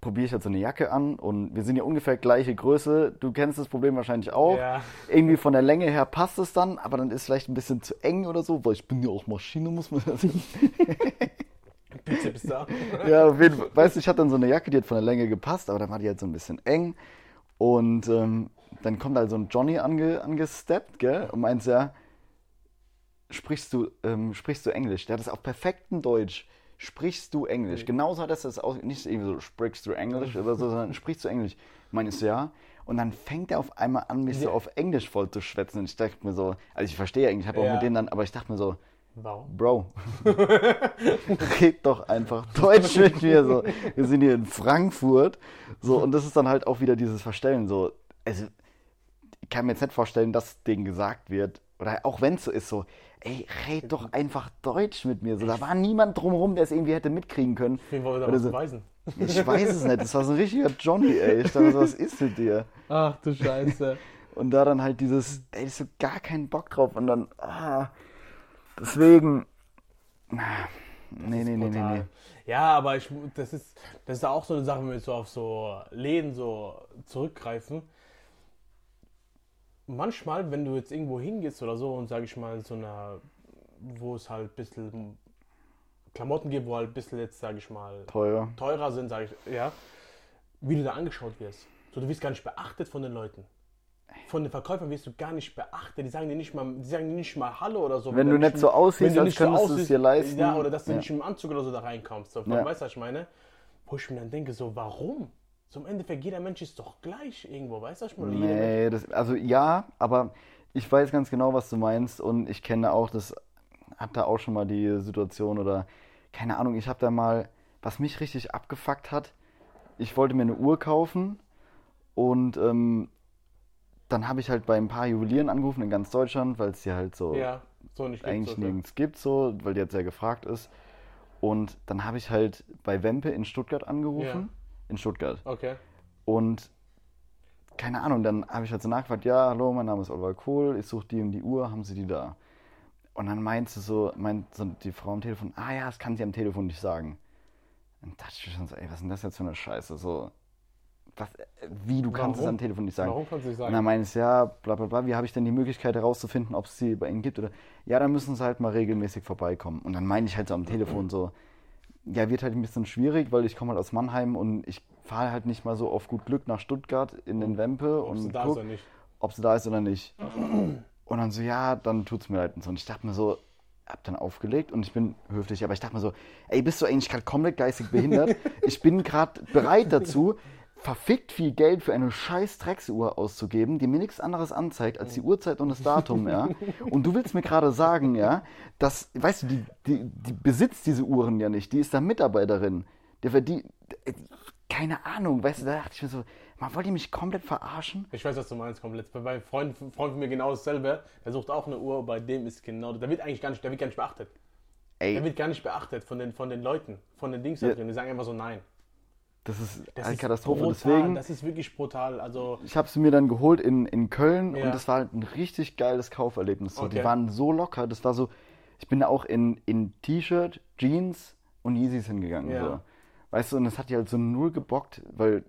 probiere ich halt so eine Jacke an und wir sind ja ungefähr gleiche Größe. Du kennst das Problem wahrscheinlich auch. Ja. Irgendwie von der Länge her passt es dann, aber dann ist es vielleicht ein bisschen zu eng oder so, weil ich bin ja auch Maschine, muss man das Bitte bis da. Ja, auf jeden Fall. Weißt du, ich hatte dann so eine Jacke, die hat von der Länge gepasst, aber dann war die halt so ein bisschen eng. Und ähm, dann kommt halt so ein Johnny ange, angesteppt, gell, und meint ja, sprichst du, ähm, sprichst du Englisch? Der hat das auf perfektem Deutsch. Sprichst du Englisch? Mhm. Genauso hat er das auch, nicht irgendwie so, sprichst du Englisch oder so, sondern sprichst du Englisch? Meine ich so, ja. Und dann fängt er auf einmal an, mich so Ja. auf Englisch voll zu schwätzen. Und ich dachte mir so, also ich verstehe Englisch, ich habe auch Ja. mit denen dann, aber ich dachte mir so, Warum? Bro, red doch einfach Deutsch mit mir. So. Wir sind hier in Frankfurt. So, und das ist dann halt auch wieder dieses Verstellen. So. Also, ich kann mir jetzt nicht vorstellen, dass denen gesagt wird, oder auch wenn es so ist, so, ey, red doch einfach Deutsch mit mir. So, da war niemand drumherum, der es irgendwie hätte mitkriegen können. Wen wollen wir da so. beweisen? Ich weiß es nicht. Das war so ein richtiger Johnny, ey. Ich dachte so, was ist mit dir? Ach du Scheiße. Und da dann halt dieses, ey, ich so gar keinen Bock drauf. Und dann, ah, deswegen, nee, nee, nee, nee, nee. Ja, aber ich, das ist, das ist auch so eine Sache, wenn wir so auf so Läden so zurückgreifen. Manchmal, wenn du jetzt irgendwo hingehst oder so und sag ich mal, so einer, wo es halt ein bisschen Klamotten gibt, wo halt ein bisschen jetzt, sag ich mal, Teurer. teurer sind, sag ich, ja, wie du da angeschaut wirst. So, du wirst gar nicht beachtet von den Leuten. Von den Verkäufern wirst du gar nicht beachtet. Die sagen dir nicht mal, die sagen dir nicht mal Hallo oder so. Wenn du nicht so aussiehst, wenn du als nicht so könntest du es dir leisten. Ja, oder dass du Ja. nicht im Anzug oder so da reinkommst. So, Ja. Weißt du, was ich meine? Wo ich mir dann denke, so, warum? So im Endeffekt, jeder Mensch ist doch gleich irgendwo, weißt du, Mensch- Nee, das, also ja, aber ich weiß ganz genau, was du meinst und ich kenne auch, das hat da auch schon mal die Situation oder keine Ahnung, ich habe da mal, was mich richtig abgefuckt hat, ich wollte mir eine Uhr kaufen und ähm, dann habe ich halt bei ein paar Juwelieren angerufen in ganz Deutschland, weil es die halt so Ja, so eigentlich so, nirgends gibt, so, weil die jetzt sehr gefragt ist. Und dann habe ich halt bei Wempe in Stuttgart angerufen. In Stuttgart. Okay. Und keine Ahnung, dann habe ich halt so nachgefragt, ja, hallo, mein Name ist Oliver Kohl, ich suche die und die Uhr, haben Sie die da? Und dann meint sie so, meint so die Frau am Telefon, ah ja, das kann sie am Telefon nicht sagen. Dann dachte ich schon so, ey, was ist denn das jetzt für eine Scheiße? So, was, wie, du kannst es Warum? am Telefon nicht sagen? Warum kannst du nicht Und sagen? dann meint sie, ja, bla bla bla, wie habe ich denn die Möglichkeit herauszufinden, ob es sie bei Ihnen gibt? Oder ja, dann müssen sie halt mal regelmäßig vorbeikommen. Und dann meine ich halt so am Telefon so, ja, wird halt ein bisschen schwierig, weil ich komme halt aus Mannheim und ich fahre halt nicht mal so auf gut Glück nach Stuttgart in den Wempe Ob sie und da ist oder nicht. ob sie da ist oder nicht. Und dann so, ja, dann tut's mir leid und so. Und ich dachte mir so, hab dann aufgelegt und ich bin höflich, aber ich dachte mir so, ey, bist du eigentlich gerade komplett geistig behindert? Ich bin gerade bereit dazu, verfickt viel Geld für eine scheiß Drecksuhr auszugeben, die mir nichts anderes anzeigt als die Uhrzeit und das Datum, ja. Und du willst mir gerade sagen, ja, dass, weißt du, die, die, die besitzt diese Uhren ja nicht, die ist da Mitarbeiterin. Der verdient, keine Ahnung, weißt du, da dachte ich mir so, man wollt ihr mich komplett verarschen? Ich weiß, was du meinst, komplett. Bei meinem Freund, Freund von mir genau dasselbe. Der sucht auch eine Uhr, bei dem ist genau, der wird eigentlich gar nicht, der wird gar nicht beachtet. Der Ey, wird gar nicht beachtet von den, von den Leuten, von den Dings da Ja. drin. Die sagen einfach so nein. Das ist Das eine ist Katastrophe. brutal, Deswegen, Das ist wirklich brutal. Also, ich habe sie mir dann geholt in, in Köln Ja. und das war halt ein richtig geiles Kauferlebnis. So. Die Okay. waren so locker, das war so, ich bin da auch in, in T-Shirt, Jeans und Yeezys hingegangen. Ja. So. Weißt du, und das hat die halt so null gebockt, weil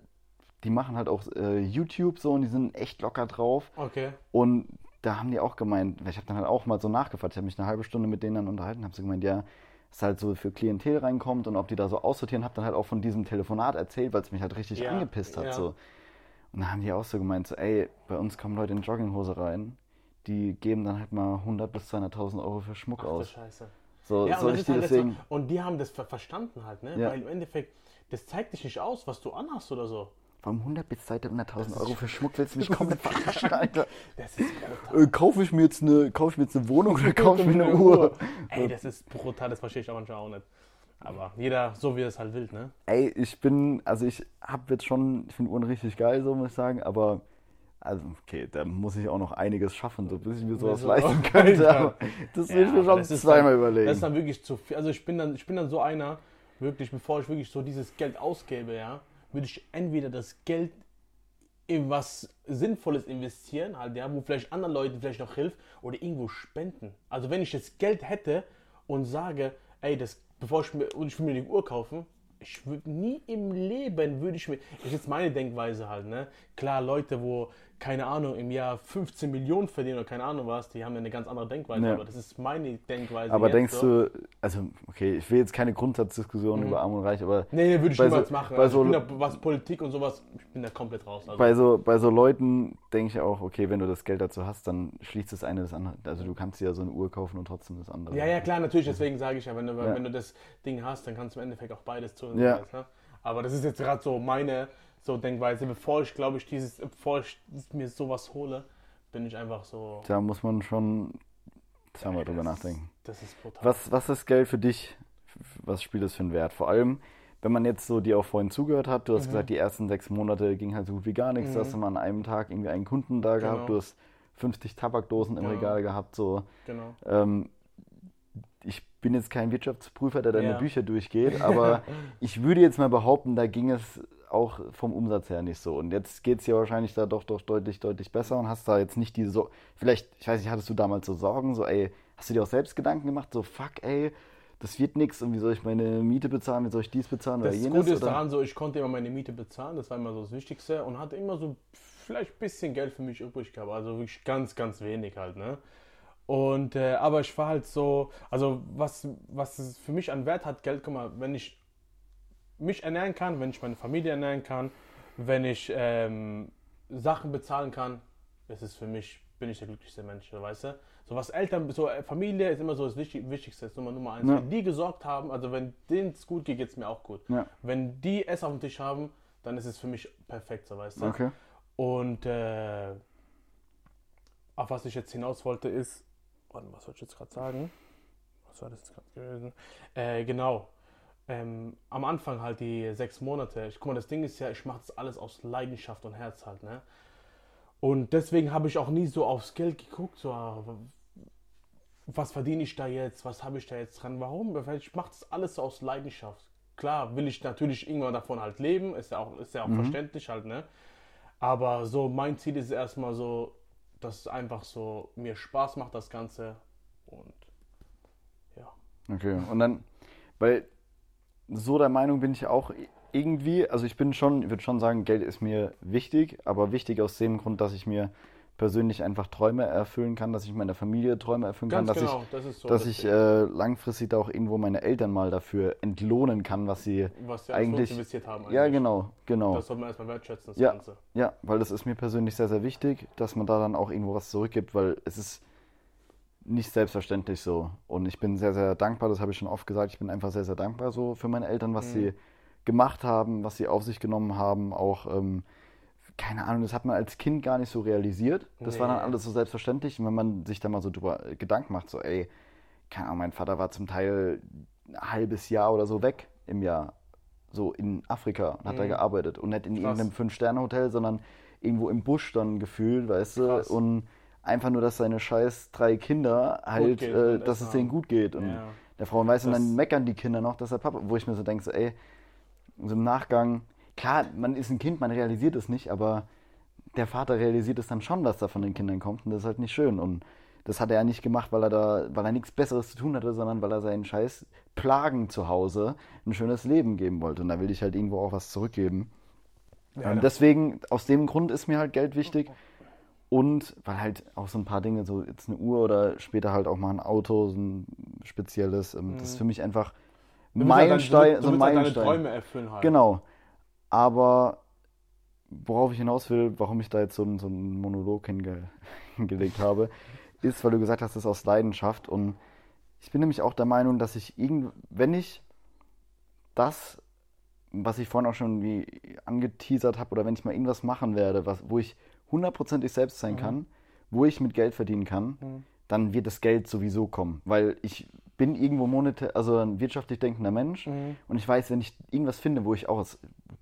die machen halt auch äh, YouTube so und die sind echt locker drauf. okay. Und da haben die auch gemeint, weil ich habe dann halt auch mal so nachgefragt, ich habe mich eine halbe Stunde mit denen dann unterhalten, habe sie gemeint, ja, dass halt so für Klientel reinkommt und ob die da so aussortieren, habe dann halt auch von diesem Telefonat erzählt, weil es mich halt richtig Ja, angepisst hat. ja. So. Und dann haben die auch so gemeint, so, ey, bei uns kommen Leute in Jogginghose rein, die geben dann halt mal 100 bis 200.000 Euro für Schmuck Ach, aus. Scheiße. So, Ja, soll ich ist dir halt deswegen... so, und die haben das ver verstanden halt, ne? Weil im Endeffekt, das zeigt dich nicht aus, was du anhast oder so. Warum 100 bis 200.000 Euro für Schmuck willst du mich komplett verarschen, Alter? Das ist brutal. Äh, kaufe ich mir jetzt eine, kaufe ich mir jetzt eine Wohnung oder kaufe ich mir eine Uhr? Ey, das ist brutal, das verstehe ich auch manchmal auch nicht. Aber jeder so, wie er es halt will, ne? Ey, ich bin, also ich habe jetzt schon, ich finde Uhren richtig geil, so muss ich sagen, aber, also, okay, da muss ich auch noch einiges schaffen, so bis ich mir sowas so- leisten könnte, Ja. das will ich mir schon zweimal dann, überlegen. Das ist dann wirklich zu viel. Also ich bin dann, ich bin dann so einer, wirklich, bevor ich wirklich so dieses Geld ausgebe, ja, würde ich entweder das Geld in was Sinnvolles investieren, halt, ja, wo vielleicht anderen Leuten vielleicht noch hilft, oder irgendwo spenden. Also wenn ich jetzt Geld hätte und sage, ey, das, bevor ich mir, und ich will mir die Uhr kaufen, ich würde nie im Leben, würde ich mir, das ist jetzt meine Denkweise halt, ne, Klar, Leute, wo, keine Ahnung, im Jahr 15 Millionen verdienen oder keine Ahnung was, die haben ja eine ganz andere Denkweise. Ja. Aber das ist meine Denkweise. Aber denkst so. du, also, okay, ich will jetzt keine Grundsatzdiskussion über Arm und Reich, aber Nee, nee, würde ich niemals so- machen. bei Also ich so- bin da, was Politik und sowas, ich bin da komplett raus. Also, bei so, bei so Leuten denke ich auch, okay, wenn du das Geld dazu hast, dann schließt das eine das andere. Also du kannst dir ja so eine Uhr kaufen und trotzdem das andere. ja, ja, klar, natürlich, deswegen sage ich ja, wenn du, Ja. wenn du das Ding hast, dann kannst du im Endeffekt auch beides tun. Ja. Ne? Aber das ist jetzt gerade so meine so Denkweise, bevor ich, glaube ich, dieses, bevor ich mir sowas hole, bin ich einfach so. Da muss man schon zweimal drüber nachdenken. Das ist brutal. Was, was ist Geld für dich? Was spielt es für einen Wert? Vor allem, wenn man jetzt so dir auch vorhin zugehört hat, du Mhm. hast gesagt, die ersten sechs Monate ging halt so gut wie gar nichts. Da hast du mal an einem Tag irgendwie einen Kunden da gehabt, Genau. du hast 50 Tabakdosen im Genau. Regal gehabt. So. Genau. Ähm, ich bin jetzt kein Wirtschaftsprüfer, der deine Ja. Bücher durchgeht, aber ich würde jetzt mal behaupten, da ging es auch vom Umsatz her nicht so. Und jetzt geht es dir wahrscheinlich da doch, doch deutlich, deutlich besser und hast da jetzt nicht diese so. Vielleicht, ich weiß nicht, hattest du damals so Sorgen, so, ey, hast du dir auch selbst Gedanken gemacht, so, fuck, ey, das wird nichts und wie soll ich meine Miete bezahlen, wie soll ich dies bezahlen oder Das jenes? Gute ist oder? daran so, ich konnte immer meine Miete bezahlen, das war immer so das Wichtigste und hatte immer so vielleicht ein bisschen Geld für mich übrig gehabt, also wirklich ganz, ganz wenig halt, ne? Und, äh, aber ich war halt so, also was, was es für mich an Wert hat, Geld, guck mal, wenn ich mich ernähren kann, wenn ich meine Familie ernähren kann, wenn ich ähm, Sachen bezahlen kann, das ist für mich, bin ich der glücklichste Mensch, weißt du? So was Eltern, so äh, Familie ist immer so das Wichtig- Wichtigste, ist Nummer, Nummer eins. Ja. Wenn die gesorgt haben, also wenn denen es gut geht, geht es mir auch gut. Ja. Wenn die Essen auf dem Tisch haben, dann ist es für mich perfekt, so weißt du? Okay. Und äh, auf was ich jetzt hinaus wollte ist, warte, was wollte ich jetzt gerade sagen? Was war das jetzt gerade gewesen? Äh, genau. Ähm, am Anfang halt die sechs Monate. Ich, guck mal, das Ding ist ja, ich mache das alles aus Leidenschaft und Herz halt, ne? Und deswegen habe ich auch nie so aufs Geld geguckt, so, ah, was verdiene ich da jetzt, was habe ich da jetzt dran, warum? Weil ich mache das alles so aus Leidenschaft. Klar will ich natürlich irgendwann davon halt leben, ist ja auch, ist ja auch verständlich halt, ne? Aber so mein Ziel ist erstmal so, dass es einfach so mir Spaß macht, das Ganze. Und ja. Okay, und dann, weil so der Meinung bin ich auch irgendwie, also ich bin schon, ich würde schon sagen, Geld ist mir wichtig, aber wichtig aus dem Grund, dass ich mir persönlich einfach Träume erfüllen kann, dass ich meiner Familie Träume erfüllen Ganz kann, dass genau, ich, das ist so. dass das ich äh, langfristig da auch irgendwo meine Eltern mal dafür entlohnen kann, was sie, was sie eigentlich- investiert haben. ja eigentlich. genau, genau. Das sollte man erstmal wertschätzen, das Ja. Ganze. Ja, weil das ist mir persönlich sehr, sehr wichtig, dass man da dann auch irgendwo was zurückgibt, weil es ist nicht selbstverständlich so. Und ich bin sehr, sehr dankbar, das habe ich schon oft gesagt, ich bin einfach sehr, sehr dankbar so für meine Eltern, was Mhm. sie gemacht haben, was sie auf sich genommen haben, auch, ähm, keine Ahnung, das hat man als Kind gar nicht so realisiert. Das war dann Nee. alles so selbstverständlich. Und wenn man sich da mal so drüber äh, Gedanken macht, so, ey, keine Ahnung, mein Vater war zum Teil ein halbes Jahr oder so weg im Jahr, so in Afrika und hat da Mhm. gearbeitet und nicht in Krass. irgendeinem Fünf-Sterne-Hotel, sondern irgendwo im Busch dann gefühlt, weißt du, Krass. und einfach nur, dass seine scheiß drei Kinder halt, geht äh, und dass es Essen denen gut geht und Ja. der Frau weiß und dann meckern die Kinder noch, dass der Papa, wo ich mir so denke, so, ey, so im Nachgang, klar, man ist ein Kind, man realisiert es nicht, aber der Vater realisiert es dann schon, dass da von den Kindern kommt und das ist halt nicht schön und das hat er ja nicht gemacht, weil er da, weil er nichts Besseres zu tun hatte, sondern weil er seinen scheiß Plagen zu Hause ein schönes Leben geben wollte und da will ich halt irgendwo auch was zurückgeben. Ja, deswegen, aus dem Grund ist mir halt Geld wichtig. Und weil halt auch so ein paar Dinge, so jetzt eine Uhr oder später halt auch mal ein Auto, so ein spezielles, ähm, das ist für mich einfach halt Meilenstein, du so ein willst halt deine Meilenstein. Träume erfüllen halt. Genau. Aber worauf ich hinaus will, warum ich da jetzt so, einen- so einen Monolog hinge hingelegt habe, ist, weil du gesagt hast, das ist aus Leidenschaft. Und ich bin nämlich auch der Meinung, dass ich irgend, wenn ich das, was ich vorhin auch schon wie angeteasert habe, oder wenn ich mal irgendwas machen werde, was, wo ich hundertprozentig selbst sein kann, wo ich mit Geld verdienen kann, dann wird das Geld sowieso kommen. Weil ich bin irgendwo monetär, also ein wirtschaftlich denkender Mensch Mhm. und ich weiß, wenn ich irgendwas finde, wo ich auch aus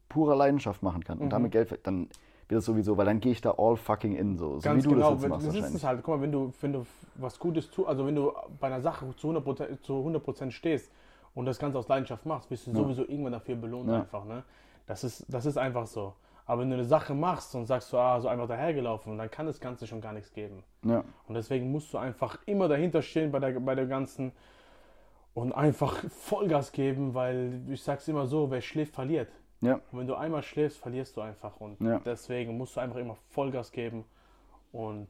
purer Leidenschaft machen kann und Mhm. damit Geld, dann wird es sowieso, weil dann gehe ich da all fucking in, so, so wie du genau, das jetzt wenn, machst das ist es halt. Guck mal, wenn du, wenn du was Gutes tust, also wenn du bei einer Sache zu 100%, zu 100 stehst und das Ganze aus Leidenschaft machst, wirst du sowieso irgendwann dafür belohnt Ja. einfach. Ne? Das, ist, das ist einfach so. Aber wenn du eine Sache machst und sagst so, ah, so einfach dahergelaufen, dann kann das Ganze schon gar nichts geben. Ja, Und deswegen musst du einfach immer dahinter stehen bei der, bei der ganzen und einfach Vollgas geben, weil ich sag's immer so, wer schläft, verliert. Ja. Und wenn du einmal schläfst, verlierst du einfach. Und Ja. deswegen musst du einfach immer Vollgas geben und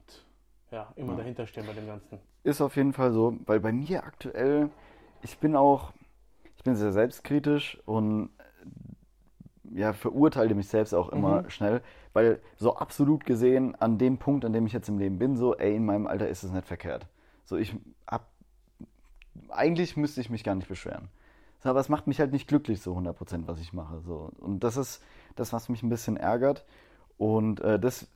ja, immer Ja. dahinter stehen bei dem Ganzen. Ist auf jeden Fall so, weil bei mir aktuell, ich bin auch, ich bin sehr selbstkritisch und ja, verurteile mich selbst auch immer Mhm. schnell, weil so absolut gesehen, an dem Punkt, an dem ich jetzt im Leben bin, so, ey, in meinem Alter ist es nicht verkehrt. So, ich hab, eigentlich müsste ich mich gar nicht beschweren. So, aber es macht mich halt nicht glücklich, so 100%, was ich mache. So. Und das ist das, was mich ein bisschen ärgert. Und äh, das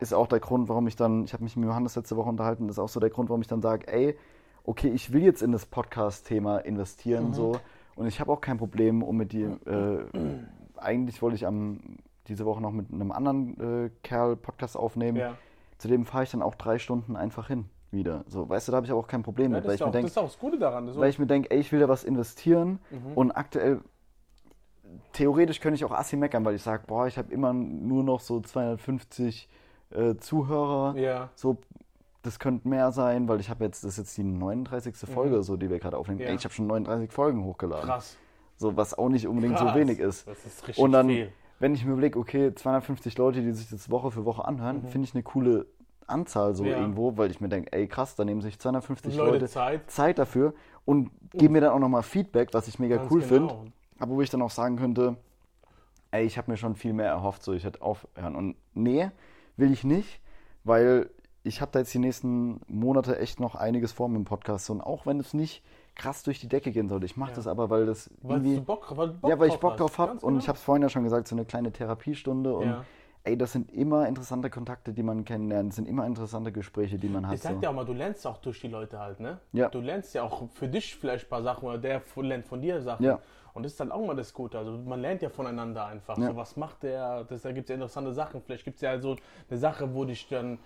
ist auch der Grund, warum ich dann, ich habe mich mit Johannes letzte Woche unterhalten, das ist auch so der Grund, warum ich dann sage, ey, okay, ich will jetzt in das Podcast-Thema investieren, so. Und ich habe auch kein Problem, um mit dir, äh, eigentlich wollte ich am, diese Woche noch mit einem anderen äh, Kerl Podcast aufnehmen. Ja, Zu dem fahre ich dann auch drei Stunden einfach hin wieder. So, weißt du, da habe ich auch kein Problem ja mit, das, weil ist ich auch, Gute daran. Weil ich mir denke, ey, ich will da was investieren Mhm. und aktuell theoretisch könnte ich auch assi meckern, weil ich sage, boah, ich habe immer nur noch so 250 äh, Zuhörer, ja, so das könnte mehr sein, weil ich habe jetzt, das ist jetzt die 39. Folge, so die wir gerade aufnehmen. Mhm. Ja. Ey, ich habe schon 39 Folgen hochgeladen. krass. So, was auch nicht unbedingt krass. so wenig ist. Das ist richtig Und dann, viel. wenn ich mir überlege, okay, 250 Leute, die sich das Woche für Woche anhören, finde ich eine coole Anzahl so Mhm. Ja. irgendwo, weil ich mir denke, ey krass, da nehmen sich 250 Leute, Leute Zeit. Zeit dafür und geben mir dann auch nochmal Feedback, was ich mega Ganz cool genau. finde. Aber wo ich dann auch sagen könnte, ey, ich habe mir schon viel mehr erhofft, so ich hätte aufhören. Und nee, will ich nicht, weil ich habe da jetzt die nächsten Monate echt noch einiges vor mit dem Podcast. Und auch wenn es nicht krass durch die Decke gehen sollte, ich mache Ja. das aber, weil das Weil irgendwie... du Bock, weil du Bock Ja, weil ich Bock drauf habe und genau. ich habe es vorhin ja schon gesagt, so eine kleine Therapiestunde und Ja. ey, das sind immer interessante Kontakte, die man kennenlernt, das sind immer interessante Gespräche, die man hat. Ich sag so. dir auch mal, du lernst auch durch die Leute halt, ne? Ja. Du lernst ja auch für dich vielleicht ein paar Sachen oder der lernt von dir Sachen. Ja. Und das ist dann auch mal das Gute. Also man lernt ja voneinander einfach. Ja. So, was macht der? Das, da gibt es ja interessante Sachen. Vielleicht gibt es ja so eine Sache, wo dich dann,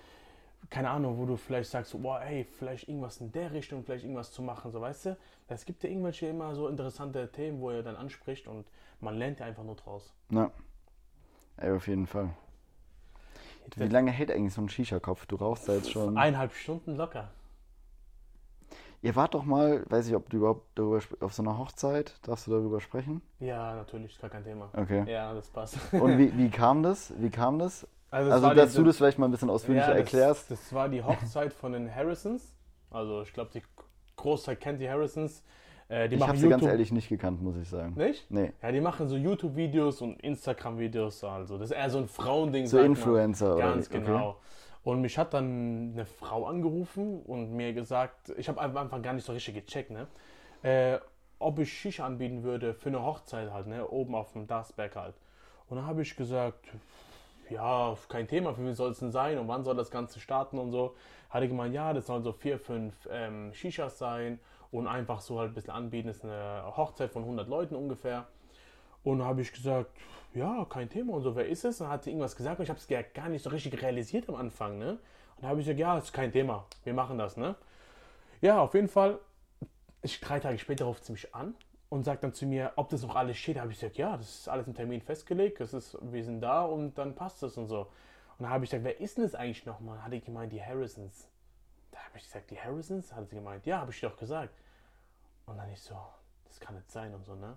keine Ahnung, wo du vielleicht sagst, boah, ey, vielleicht irgendwas in der Richtung, vielleicht irgendwas zu machen, so weißt du? Es gibt ja irgendwelche immer so interessante Themen, wo er dann anspricht und man lernt ja einfach nur draus. Ja. Ey, auf jeden Fall. Wie lange hält eigentlich so ein Shisha-Kopf? Du rauchst da jetzt schon. Eineinhalb Stunden locker. Ihr wart doch mal, weiß ich, ob du überhaupt darüber auf so einer Hochzeit, darfst du darüber sprechen? Ja, natürlich, gar kein Thema. Okay. Ja, das passt. Und wie, wie kam das? Wie kam das? Also, Also, dass die- du das vielleicht mal ein bisschen ausführlicher Ja, das, erklärst. Das war die Hochzeit von den Harrisons. Also ich glaube, die Großteil kennt die Harrisons. Äh, die Ich habe sie ganz ehrlich nicht gekannt, muss ich sagen. Nicht? Nee. Ja, die machen so YouTube-Videos und Instagram-Videos. Also das ist eher so ein Frauending. So sagt man. Influencer oder Ganz wie? Okay. genau. Und mich hat dann eine Frau angerufen und mir gesagt, ich habe einfach gar nicht so richtig gecheckt, ne? Äh, ob ich Shisha anbieten würde für eine Hochzeit halt, ne? Oben auf dem Dachsberg halt. Und dann habe ich gesagt, ja, kein Thema, für wen soll es denn sein und wann soll das Ganze starten und so. Hatte gemeint, ja, das sollen so vier, fünf ähm, Shishas sein und einfach so halt ein bisschen anbieten. Das ist eine Hochzeit von 100 Leuten ungefähr. Und habe ich gesagt, ja, kein Thema und so, wer ist es? Und hat sie irgendwas gesagt und ich habe es gar nicht so richtig realisiert am Anfang, ne? Und habe ich gesagt, ja, ist kein Thema, wir machen das, ne? Ja, auf jeden Fall, ich, drei Tage später ruft sie mich an und sagt dann zu mir, ob das noch alles steht. Da habe ich gesagt, ja, das ist alles im Termin festgelegt, das ist, wir sind da und dann passt das und so. Und dann habe ich gesagt, wer ist denn das eigentlich nochmal? Hat die gemeint, die Harrisons. Da habe ich gesagt, die Harrisons? Hat sie gemeint, ja, habe ich dir doch gesagt. Und dann ich so, das kann nicht sein und so, ne?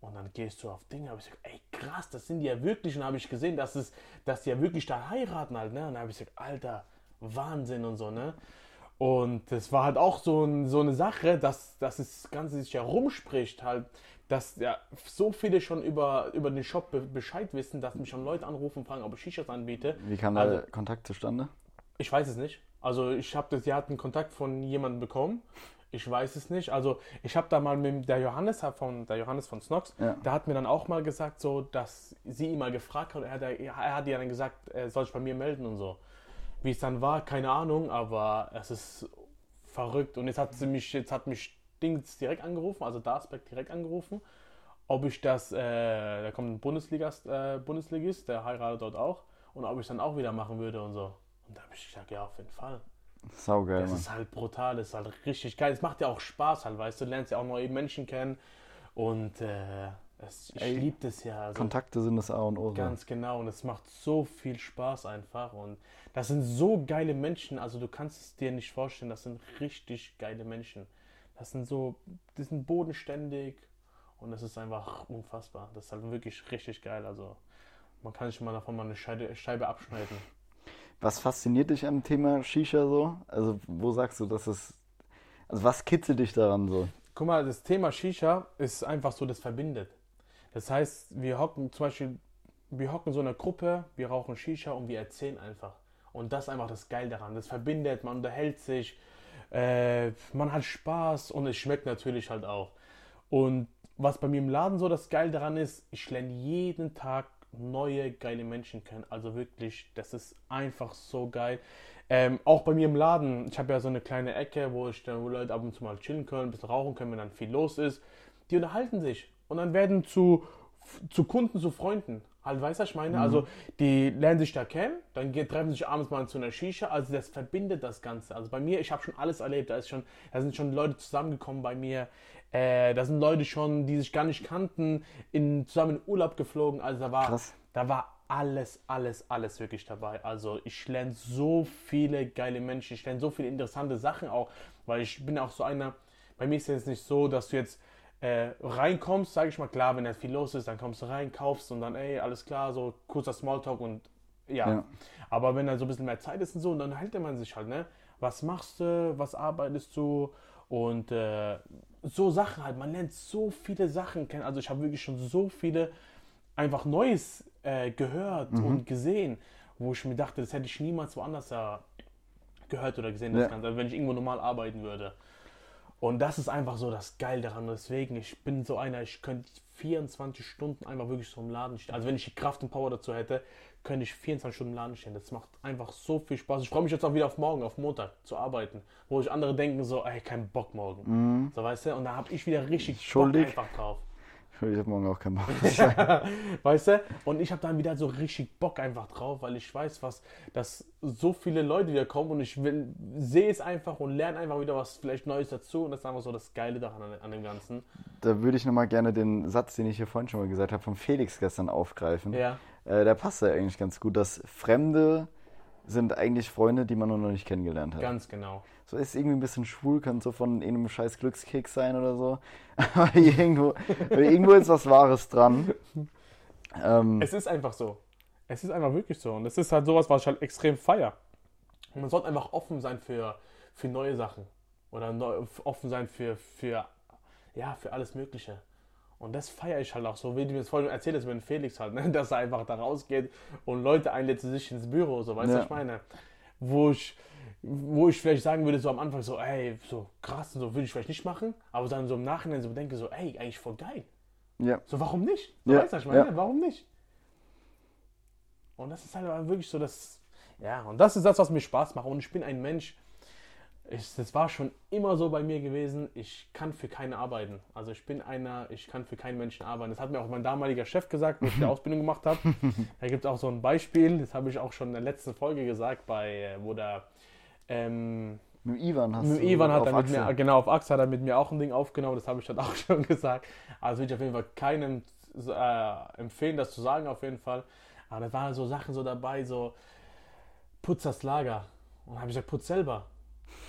Und dann gehst du auf Dinge, habe ich gesagt, ey krass, das sind die ja wirklich. Und habe ich gesehen, dass, es, dass die ja wirklich da heiraten halt, ne? Und dann habe ich gesagt, Alter, Wahnsinn und so, ne? Und das war halt auch so, ein, so eine Sache, dass, dass das Ganze sich ja rumspricht, halt, dass ja so viele schon über, über den Shop be Bescheid wissen, dass mich schon Leute anrufen, fragen, ob ich Shishas anbiete. Wie kam da Also- der Kontakt zustande? Ich weiß es nicht. Also ich habe das, sie hat einen Kontakt von jemandem bekommen. Ich weiß es nicht. Also ich habe da mal mit der Johannes von der Johannes von Snox, Ja. der hat mir dann auch mal gesagt, so dass sie ihn mal gefragt hat. Er hat, er hat ihr dann gesagt, er soll sich bei mir melden und so. Wie es dann war, keine Ahnung, aber es ist verrückt. Und jetzt hat sie mich, jetzt hat mich Dings direkt angerufen, also Darsbeck direkt angerufen, ob ich das, äh, da kommt ein Bundesligast, äh, Bundesligist, der heiratet dort auch, und ob ich dann auch wieder machen würde und so. Und da habe ich gesagt, ja, auf jeden Fall. Saugeil, Das Mann. ist halt brutal, das ist halt richtig geil. Es macht ja auch Spaß halt, weißt du, du lernst ja auch neue Menschen kennen und äh, es, ich liebe das ja. Also, Kontakte sind das A und O. Ganz genau und es macht so viel Spaß einfach und das sind so geile Menschen, also du kannst es dir nicht vorstellen, das sind richtig geile Menschen. Das sind so, die sind bodenständig Und das ist einfach unfassbar. Das ist halt wirklich richtig geil. Also man kann sich mal davon mal eine Scheibe, Scheibe abschneiden. Was fasziniert dich am Thema Shisha so? Also wo sagst du, dass es... Also was kitzelt dich daran so? Guck mal, das Thema Shisha ist einfach so, das verbindet. Das heißt, wir hocken zum Beispiel, wir hocken so in einer Gruppe, wir rauchen Shisha und wir erzählen einfach. Und das ist einfach das Geil daran. Das verbindet, man unterhält sich, äh, man hat Spaß und es schmeckt natürlich halt auch. Und was bei mir im Laden so das Geil daran ist, ich lerne jeden Tag neue geile Menschen kennen. Also wirklich, das ist einfach so geil. Ähm, auch bei mir im Laden, ich habe ja so eine kleine Ecke, wo ich dann wo Leute ab und zu mal chillen können, ein bisschen rauchen können, wenn dann viel los ist. Die unterhalten sich und dann werden zu, zu Kunden, zu Freunden. Halt, weißt du, was ich meine? Mhm. Also, die lernen sich da kennen, dann treffen sich abends mal zu einer Shisha. Also, das verbindet das Ganze. Also, bei mir, ich habe schon alles erlebt. Da, ist schon, da sind schon Leute zusammengekommen bei mir. Äh, da sind Leute schon, die sich gar nicht kannten, in, zusammen in Urlaub geflogen. Also, da war, Krass. da war alles, alles, alles wirklich dabei. Also, ich lerne so viele geile Menschen. Ich lerne so viele interessante Sachen auch, weil ich bin auch so einer. Bei mir ist es nicht so, dass du jetzt äh, reinkommst, sage ich mal, klar, wenn jetzt viel los ist, dann kommst du rein, kaufst und dann, ey, alles klar, so kurzer Smalltalk und ja. ja. Aber wenn dann so ein bisschen mehr Zeit ist und so, dann hält man sich halt, ne? Was machst du, was arbeitest du und äh, so Sachen halt. Man lernt so viele Sachen kennen. Also ich habe wirklich schon so viele einfach Neues äh, gehört mhm. und gesehen, wo ich mir dachte, das hätte ich niemals woanders ja gehört oder gesehen, das ja. Ganze, wenn ich irgendwo normal arbeiten würde. Und das ist einfach so das Geil daran. Deswegen, ich bin so einer, ich könnte 24 Stunden einfach wirklich so im Laden stehen. Also wenn ich die Kraft und Power dazu hätte, könnte ich 24 Stunden im Laden stehen. Das macht einfach so viel Spaß. Ich freue mich jetzt auch wieder auf morgen, auf Montag zu arbeiten. Wo ich andere denken so, ey, kein Bock morgen. Mhm. So weißt du, und da habe ich wieder richtig Schuldig. Bock einfach drauf. Ich habe morgen auch keinen Bock. weißt du? Und ich habe dann wieder so richtig Bock einfach drauf, weil ich weiß, was, dass so viele Leute wieder kommen und ich will, sehe es einfach und lerne einfach wieder was vielleicht Neues dazu und das ist einfach so das Geile daran an, dem Ganzen. Da würde ich nochmal gerne den Satz, den ich hier vorhin schon mal gesagt habe, von Felix gestern aufgreifen. Ja. Äh, der passt ja eigentlich ganz gut, dass Fremde sind eigentlich Freunde, die man noch nicht kennengelernt hat. Ganz genau. So ist irgendwie ein bisschen schwul, könnte so von einem scheiß Glückskick sein oder so. Aber irgendwo, irgendwo ist was Wahres dran. Ähm, es ist einfach so. Es ist einfach wirklich so. Und es ist halt sowas, was ich halt extrem feier. Und man sollte einfach offen sein für, für neue Sachen. Oder neu, offen sein für, für, ja, für alles Mögliche. Und das feiere ich halt auch so, wie du mir das vorhin erzählt hast mit Felix halt, ne? dass er einfach da rausgeht und Leute einlädt zu sich ins Büro, so, weißt du, ja. was ich meine? Wo ich, wo ich vielleicht sagen würde, so am Anfang so, ey, so krass und so würde ich vielleicht nicht machen, aber dann so im Nachhinein so denke, so, ey, eigentlich voll geil. Ja. So, warum nicht? So, ja. weißt du, was ich meine? Ja. Warum nicht? Und das ist halt wirklich so das, ja, und das ist das, was mir Spaß macht. Und ich bin ein Mensch, ich, das war schon immer so bei mir gewesen, ich kann für keinen arbeiten. Also ich bin einer, ich kann für keinen Menschen arbeiten. Das hat mir auch mein damaliger Chef gesagt, wo ich die Ausbildung gemacht habe. Da gibt es auch so ein Beispiel, das habe ich auch schon in der letzten Folge gesagt, bei, äh, wo der ähm, mit Ivan hast mit Ivan hat er mit mir, genau, auf Achse hat er mit mir auch ein Ding aufgenommen, das habe ich dann auch schon gesagt. Also würde ich auf jeden Fall keinem äh, empfehlen, das zu sagen, auf jeden Fall. Aber da waren so Sachen so dabei, so putz das Lager. Und dann habe ich gesagt, putz selber.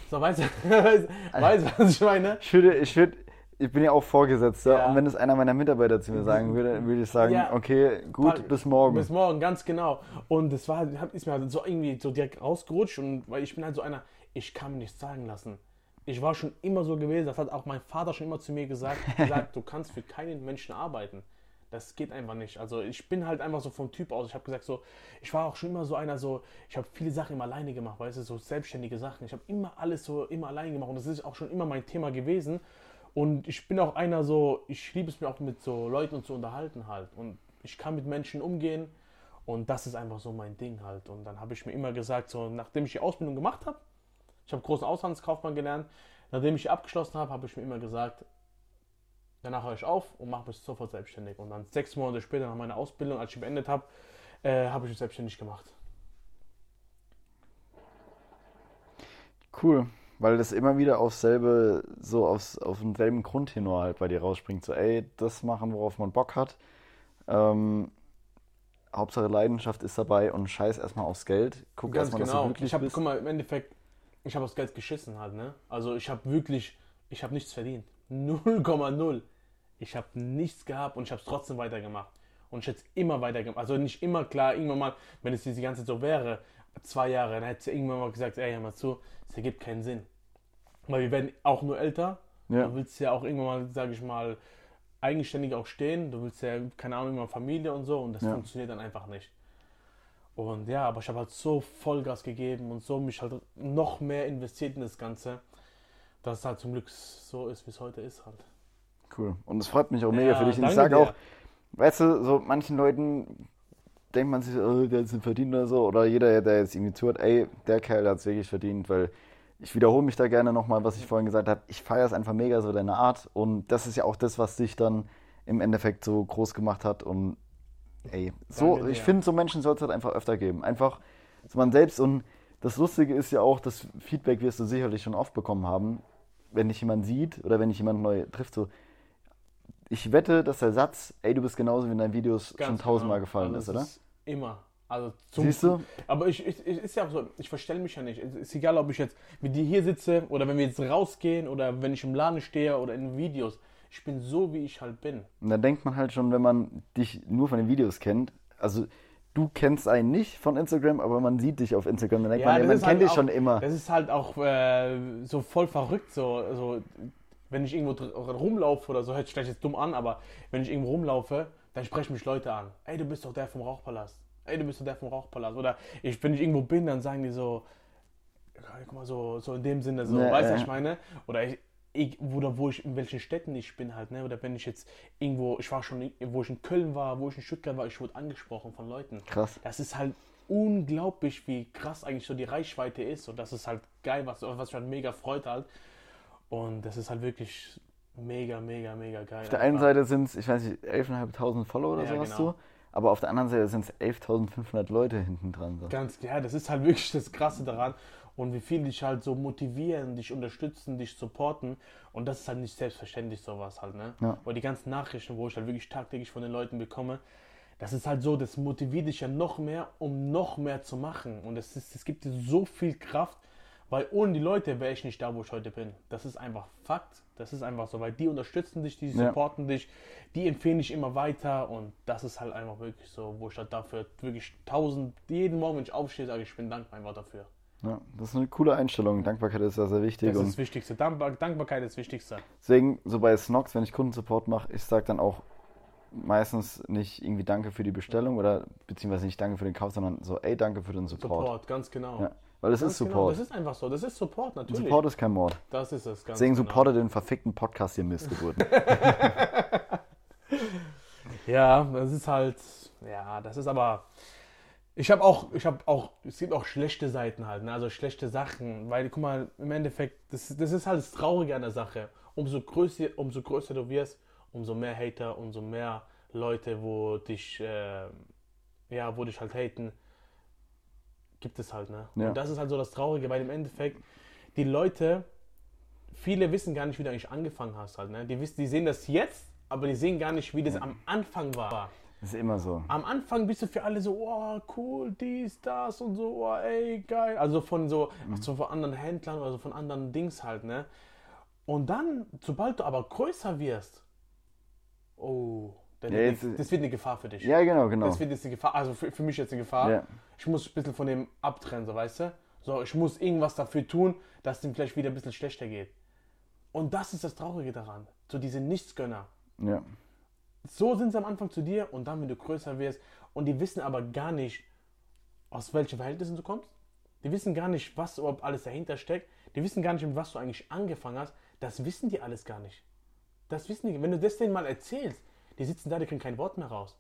So, weißt du, weißt, du, was ich meine? Ich würde, ich würde, ich bin ja auch Vorgesetzter ja. und wenn es einer meiner Mitarbeiter zu mir sagen würde, würde ich sagen, ja. okay, gut, bis morgen. Bis morgen, ganz genau. Und das war, ist mir halt so irgendwie so direkt rausgerutscht und weil ich bin halt so einer, ich kann mir nichts sagen lassen. Ich war schon immer so gewesen, das hat auch mein Vater schon immer zu mir gesagt, gesagt du kannst für keinen Menschen arbeiten. Das geht einfach nicht. Also ich bin halt einfach so vom Typ aus. Ich habe gesagt so, ich war auch schon immer so einer so, ich habe viele Sachen immer alleine gemacht, weißt du, so selbstständige Sachen. Ich habe immer alles so immer alleine gemacht und das ist auch schon immer mein Thema gewesen. Und ich bin auch einer so, ich liebe es mir auch mit so Leuten zu unterhalten halt. Und ich kann mit Menschen umgehen und das ist einfach so mein Ding halt. Und dann habe ich mir immer gesagt, so nachdem ich die Ausbildung gemacht habe, ich habe großen Auslandskaufmann gelernt, nachdem ich abgeschlossen habe, habe ich mir immer gesagt, Danach höre ich auf und mache mich sofort selbstständig. Und dann sechs Monate später nach meiner Ausbildung, als ich beendet habe, äh, habe ich mich selbstständig gemacht. Cool, weil das immer wieder aufs selbe, so aufs, auf denselben Grundtenor halt bei dir rausspringt. So, ey, das machen, worauf man Bock hat. Ähm, Hauptsache Leidenschaft ist dabei und scheiß erstmal aufs Geld. Guck erstmal, genau. dass du genau. ich hab, bist. Guck mal, im Endeffekt, ich habe aufs Geld geschissen halt, ne? Also ich habe wirklich, ich habe nichts verdient. 0,0. Ich habe nichts gehabt und ich habe es trotzdem weitergemacht. Und ich hätte es immer weitergemacht. Also nicht immer klar, irgendwann mal, wenn es diese ganze Zeit so wäre, zwei Jahre, dann hätte ich irgendwann mal gesagt, ey, hör mal zu, es ergibt keinen Sinn. Weil wir werden auch nur älter. Ja. Du willst ja auch irgendwann mal, sage ich mal, eigenständig auch stehen. Du willst ja, keine Ahnung, immer Familie und so und das Ja. funktioniert dann einfach nicht. Und ja, aber ich habe halt so Vollgas gegeben und so mich halt noch mehr investiert in das Ganze, dass es halt zum Glück so ist, wie es heute ist halt. Cool. Und es freut mich auch mega Ja, für dich. Und ich sage auch, weißt du, so manchen Leuten denkt man sich, oh, der hat es verdient oder so. Oder jeder, der jetzt irgendwie zuhört, ey, der Kerl hat es wirklich verdient, weil ich wiederhole mich da gerne nochmal, was ich vorhin gesagt habe. Ich feiere es einfach mega so deine Art. Und das ist ja auch das, was dich dann im Endeffekt so groß gemacht hat. Und ey, so, Danke ich finde, so Menschen soll es halt einfach öfter geben. Einfach so man selbst. Und das Lustige ist ja auch, das Feedback wirst du sicherlich schon oft bekommen haben, wenn dich jemand sieht oder wenn dich jemand neu trifft, so, ich wette, dass der Satz, ey, du bist genauso wie in deinen Videos, schon Ganz tausendmal genau. gefallen Also ist, oder? es immer. Also zum Siehst du? Aber ich, ich, ich ist ja so, ich verstelle mich ja nicht. Es ist egal, ob ich jetzt mit dir hier sitze oder wenn wir jetzt rausgehen oder wenn ich im Laden stehe oder in Videos. Ich bin so, wie ich halt bin. Und dann denkt man halt schon, wenn man dich nur von den Videos kennt, also du kennst einen nicht von Instagram, aber man sieht dich auf Instagram, dann denkt man, ja, man ist kennt halt dich auch, schon immer. Das ist halt auch äh, so voll verrückt, so, so wenn ich irgendwo rumlaufe oder so, hört sich vielleicht jetzt dumm an, aber wenn ich irgendwo rumlaufe, dann sprechen mich Leute an. Ey, du bist doch der vom Rauchpalast. Ey, du bist doch der vom Rauchpalast. Oder ich, wenn ich irgendwo bin, dann sagen die so, guck mal, so, so in dem Sinne, so, Ja, weißt du, ja. was ich meine? Oder ich, ich, oder wo ich, in welchen Städten ich bin halt, ne? Oder wenn ich jetzt irgendwo, ich war schon, wo ich in Köln war, wo ich in Stuttgart war, ich wurde angesprochen von Leuten. Krass. Das ist halt unglaublich, wie krass eigentlich so die Reichweite ist. Und das ist halt geil, was, was mich halt mega freut halt. Und das ist halt wirklich mega, mega, mega geil. Auf der einen Seite sind es, ich weiß nicht, 11.500 Follower oder Ja, so hast genau. du, aber auf der anderen Seite sind es 11.500 Leute hinten dran. So. Ganz, ja, das ist halt wirklich das Krasse daran. Und wie viel dich halt so motivieren, dich unterstützen, dich supporten. Und das ist halt nicht selbstverständlich sowas halt, ne? Ja. Weil die ganzen Nachrichten, wo ich halt wirklich tagtäglich von den Leuten bekomme, das ist halt so, das motiviert dich ja noch mehr, um noch mehr zu machen. Und es, ist, es gibt dir so viel Kraft, weil ohne die Leute wäre ich nicht da, wo ich heute bin. Das ist einfach Fakt. Das ist einfach so, weil die unterstützen dich, die Ja. supporten dich, die empfehlen dich immer weiter. Und das ist halt einfach wirklich so, wo ich halt dafür wirklich tausend, jeden Morgen, wenn ich aufstehe, sage ich, ich bin dankbar einfach dafür. Ja, das ist eine coole Einstellung. Dankbarkeit ist sehr, sehr wichtig. Das ist das Wichtigste. Dankbar, Dankbarkeit ist das Wichtigste. deswegen, so bei Snox, wenn ich Kundensupport mache, ich sage dann auch meistens nicht irgendwie Danke für die Bestellung oder beziehungsweise nicht Danke für den Kauf, sondern so, ey, danke für den Support. Support, ganz genau. Ja, weil das Ganz ist Genau. Support. Das ist einfach so. Das ist Support, natürlich. Support ist kein Mord. Das ist es, ganz Deswegen genau. supportet den verfickten Podcast hier Missgeburten. Ja, das ist halt, ja, das ist aber, ich habe auch, ich habe auch, es gibt auch schlechte Seiten halt, ne? also schlechte Sachen, weil, guck mal, im Endeffekt, das, das ist halt das Traurige an der Sache. Umso größer, umso größer du wirst, umso mehr Hater, umso mehr Leute, wo dich, äh, ja, wo dich halt haten, gibt es halt, ne? Ja. Und das ist halt so das Traurige, weil im Endeffekt, die Leute, viele wissen gar nicht, wie du eigentlich angefangen hast halt, ne? Die, wissen, die sehen das jetzt, aber die sehen gar nicht, wie das am Anfang war. Das ist immer so. Am Anfang bist du für alle so, oh, cool, dies, das und so, oh, ey, geil. Also von so, so von anderen Händlern oder so von anderen Dings halt, ne? Und dann, sobald du aber größer wirst, oh, dann Ja, jetzt- das wird eine Gefahr für dich. Ja, genau, genau. Das wird jetzt eine Gefahr, also für, für mich jetzt eine Gefahr. Ja. Ich muss ein bisschen von dem abtrennen, so weißt du? So, ich muss irgendwas dafür tun, dass es dem vielleicht wieder ein bisschen schlechter geht. Und das ist das Traurige daran. So diese Nichtsgönner. Ja. So sind sie am Anfang zu dir und dann, wenn du größer wirst, und die wissen aber gar nicht, aus welchen Verhältnissen du kommst. Die wissen gar nicht, was überhaupt alles dahinter steckt. Die wissen gar nicht, mit was du eigentlich angefangen hast. Das wissen die alles gar nicht. Das wissen die. Wenn du das denen mal erzählst, die sitzen da, die kriegen kein Wort mehr raus.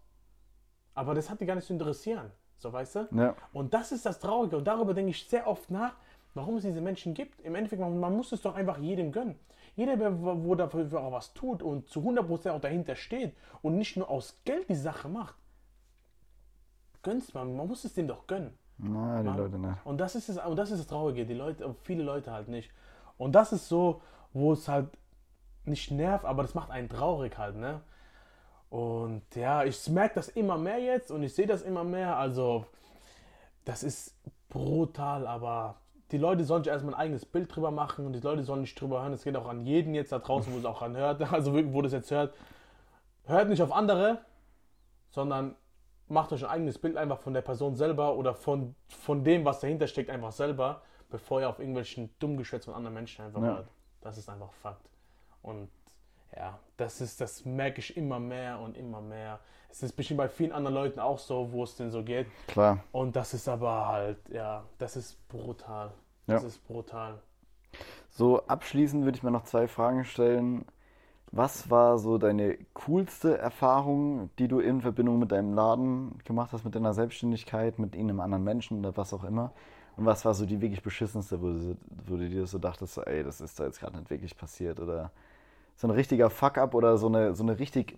Aber das hat die gar nicht zu interessieren. So, weißt du? Ja. Und das ist das Traurige. Und darüber denke ich sehr oft nach, warum es diese Menschen gibt. Im Endeffekt, man, man muss es doch einfach jedem gönnen. Jeder, der wo dafür auch was tut und zu 100% auch dahinter steht und nicht nur aus Geld die Sache macht, gönn's man. Man muss es dem doch gönnen. Na, die Mann. Leute nicht. Und das ist es, und das ist das Traurige, die Leute, viele Leute halt nicht. Und das ist so, wo es halt nicht nervt, aber das macht einen traurig halt, ne? Und ja, ich merke das immer mehr jetzt und ich sehe das immer mehr. Also, das ist brutal, aber die Leute sollen sich erstmal ein eigenes Bild drüber machen und die Leute sollen nicht drüber hören. Es geht auch an jeden jetzt da draußen, wo es auch anhört, also wo das jetzt hört. hört nicht auf andere, sondern macht euch ein eigenes Bild einfach von der Person selber oder von, von dem, was dahinter steckt, einfach selber, bevor ihr auf irgendwelchen Dummgeschwätz von anderen Menschen einfach Ja. hört. Das ist einfach Fakt. Und ja, das ist, das merke ich immer mehr und immer mehr. Es ist bestimmt bei vielen anderen Leuten auch so, wo es denn so geht. Klar. Und das ist aber halt, ja, das ist brutal. Das Ja. ist brutal. So abschließend würde ich mir noch zwei Fragen stellen. Was war so deine coolste Erfahrung, die du in Verbindung mit deinem Laden gemacht hast, mit deiner Selbstständigkeit, mit einem anderen Menschen oder was auch immer? Und was war so die wirklich beschissenste, wo du, wo du dir so dachtest, ey, das ist da jetzt gerade nicht wirklich passiert? Oder so ein richtiger Fuck-up oder so eine, so eine richtig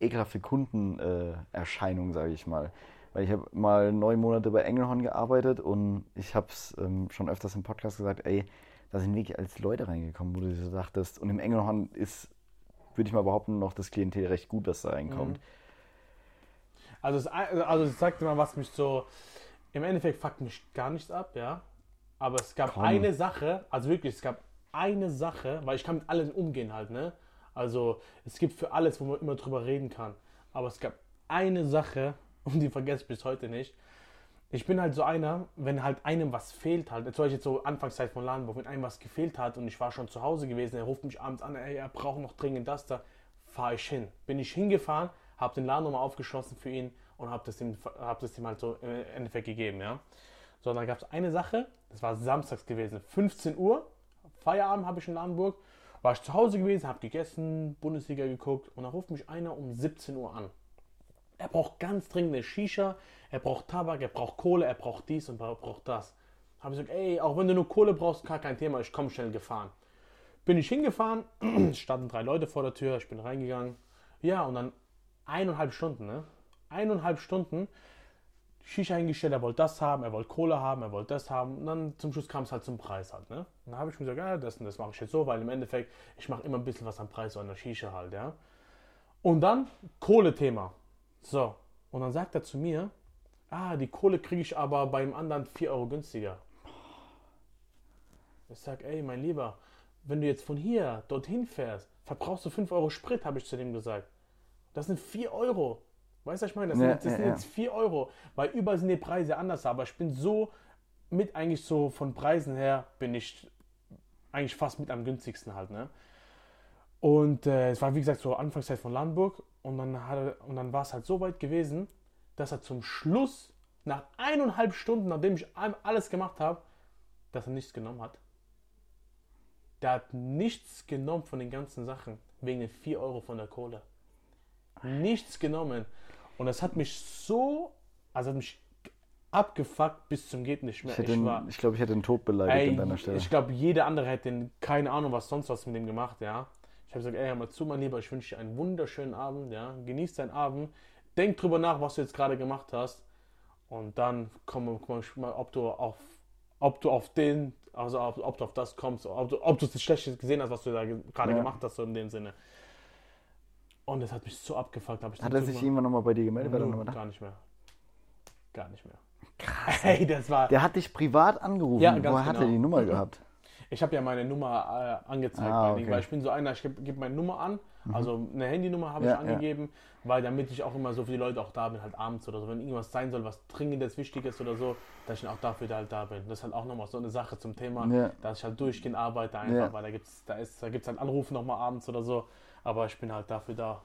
ekelhafte Kundenerscheinung, äh, sage ich mal. Weil ich habe mal neun Monate bei Engelhorn gearbeitet und ich habe es ähm, schon öfters im Podcast gesagt, ey, da sind wirklich als Leute reingekommen, wo du dir so dachtest, und im Engelhorn ist, würde ich mal behaupten, noch das Klientel recht gut, was da reinkommt. Also, es, also ich sagte mal, was mich so, im Endeffekt fuckt mich gar nichts ab, ja. Aber es gab Komm. eine Sache, also wirklich, es gab eine Sache, weil ich kann mit allem umgehen halt, ne? Also es gibt für alles, wo man immer drüber reden kann. Aber es gab eine Sache, und die vergesse ich bis heute nicht. Ich bin halt so einer, wenn halt einem was fehlt halt, zum Beispiel jetzt so Anfangszeit von Ladenburg, wenn einem was gefehlt hat und ich war schon zu Hause gewesen, er ruft mich abends an, ey, er braucht noch dringend das da, fahre ich hin. Bin ich hingefahren, habe den Laden nochmal aufgeschlossen für ihn und habe das, ihm- hab das ihm halt so im Endeffekt gegeben, ja. So, dann gab es eine Sache, das war samstags gewesen, 15 Uhr, Feierabend habe ich in Ladenburg, war ich zu Hause gewesen, habe gegessen, Bundesliga geguckt und dann ruft mich einer um 17 Uhr an. Er braucht ganz dringend eine Shisha, er braucht Tabak, er braucht Kohle, er braucht dies und er braucht das. Habe ich gesagt, ey, auch wenn du nur Kohle brauchst, gar kein Thema, ich komme schnell gefahren. Bin ich hingefahren, standen drei Leute vor der Tür, ich bin reingegangen. Ja, und dann eineinhalb Stunden, ne? Eineinhalb Stunden Shisha hingestellt, er wollte das haben, er wollte Kohle haben, er wollte das haben. Und dann zum Schluss kam es halt zum Preis halt, ne? Dann habe ich mir gesagt, ja, das und das mache ich jetzt so, weil im Endeffekt, ich mache immer ein bisschen was am Preis so an der Shisha halt, ja? Und dann Kohle-Thema. So, und dann sagt er zu mir, ah, die Kohle kriege ich aber beim anderen 4 Euro günstiger. Ich sag, ey, mein Lieber, wenn du jetzt von hier dorthin fährst, verbrauchst du 5 Euro Sprit, habe ich zu dem gesagt. Das sind 4 Euro. Weißt du, was ich meine? Das Ja, sind, das ja, sind jetzt 4 Euro, weil überall sind die Preise anders, aber ich bin so mit eigentlich so von Preisen her, bin ich eigentlich fast mit am günstigsten halt, ne? Und äh, es war wie gesagt so Anfangszeit von Landburg und dann, und dann war es halt so weit gewesen, dass er zum Schluss, nach eineinhalb Stunden, nachdem ich all- alles gemacht habe, dass er nichts genommen hat. Der hat nichts genommen von den ganzen Sachen, wegen den 4 Euro von der Kohle. Nichts genommen. Und das hat mich so, also hat mich abgefuckt bis zum geht nicht mehr. Ich, Ich war, ich glaube, ich hätte den Tod beleidigt Ey, an deiner Stelle. ich glaube, jeder andere hätte den, keine Ahnung, was sonst was mit dem gemacht, ja. Ich habe gesagt, ey, hör mal zu, mein Lieber, ich wünsche dir einen wunderschönen Abend, ja. Genieß deinen Abend, denk drüber nach, was du jetzt gerade gemacht hast. Und dann komm, komm mal, ob du auf, ob du auf den, also ob, ob du auf das kommst, ob du, ob du das Schlechtes gesehen hast, was du da ge- gerade Ja. gemacht hast, so in dem Sinne. Und das hat mich so abgefuckt. Hab ich Hat er sich irgendwann nochmal bei dir gemeldet? Null, da? Gar nicht mehr. Gar nicht mehr. Krass. Ey, das war. Der hat dich privat angerufen. Ja, ganz Woher hat er genau. die Nummer gehabt? Ich habe ja meine Nummer äh, angezeigt, Ah, okay. weil ich bin so einer, ich gebe geb meine Nummer an, also eine Handynummer habe Ja, ich angegeben, weil damit ich auch immer so für die Leute auch da bin, halt abends oder so, wenn irgendwas sein soll, was dringendes, wichtiges oder so, dass ich dann auch dafür da halt da bin. Das ist halt auch nochmal so eine Sache zum Thema, Ja. dass ich halt durchgehend arbeite einfach, Ja. weil da gibt's, da ist, da gibt's halt Anrufe nochmal abends oder so, aber ich bin halt dafür da.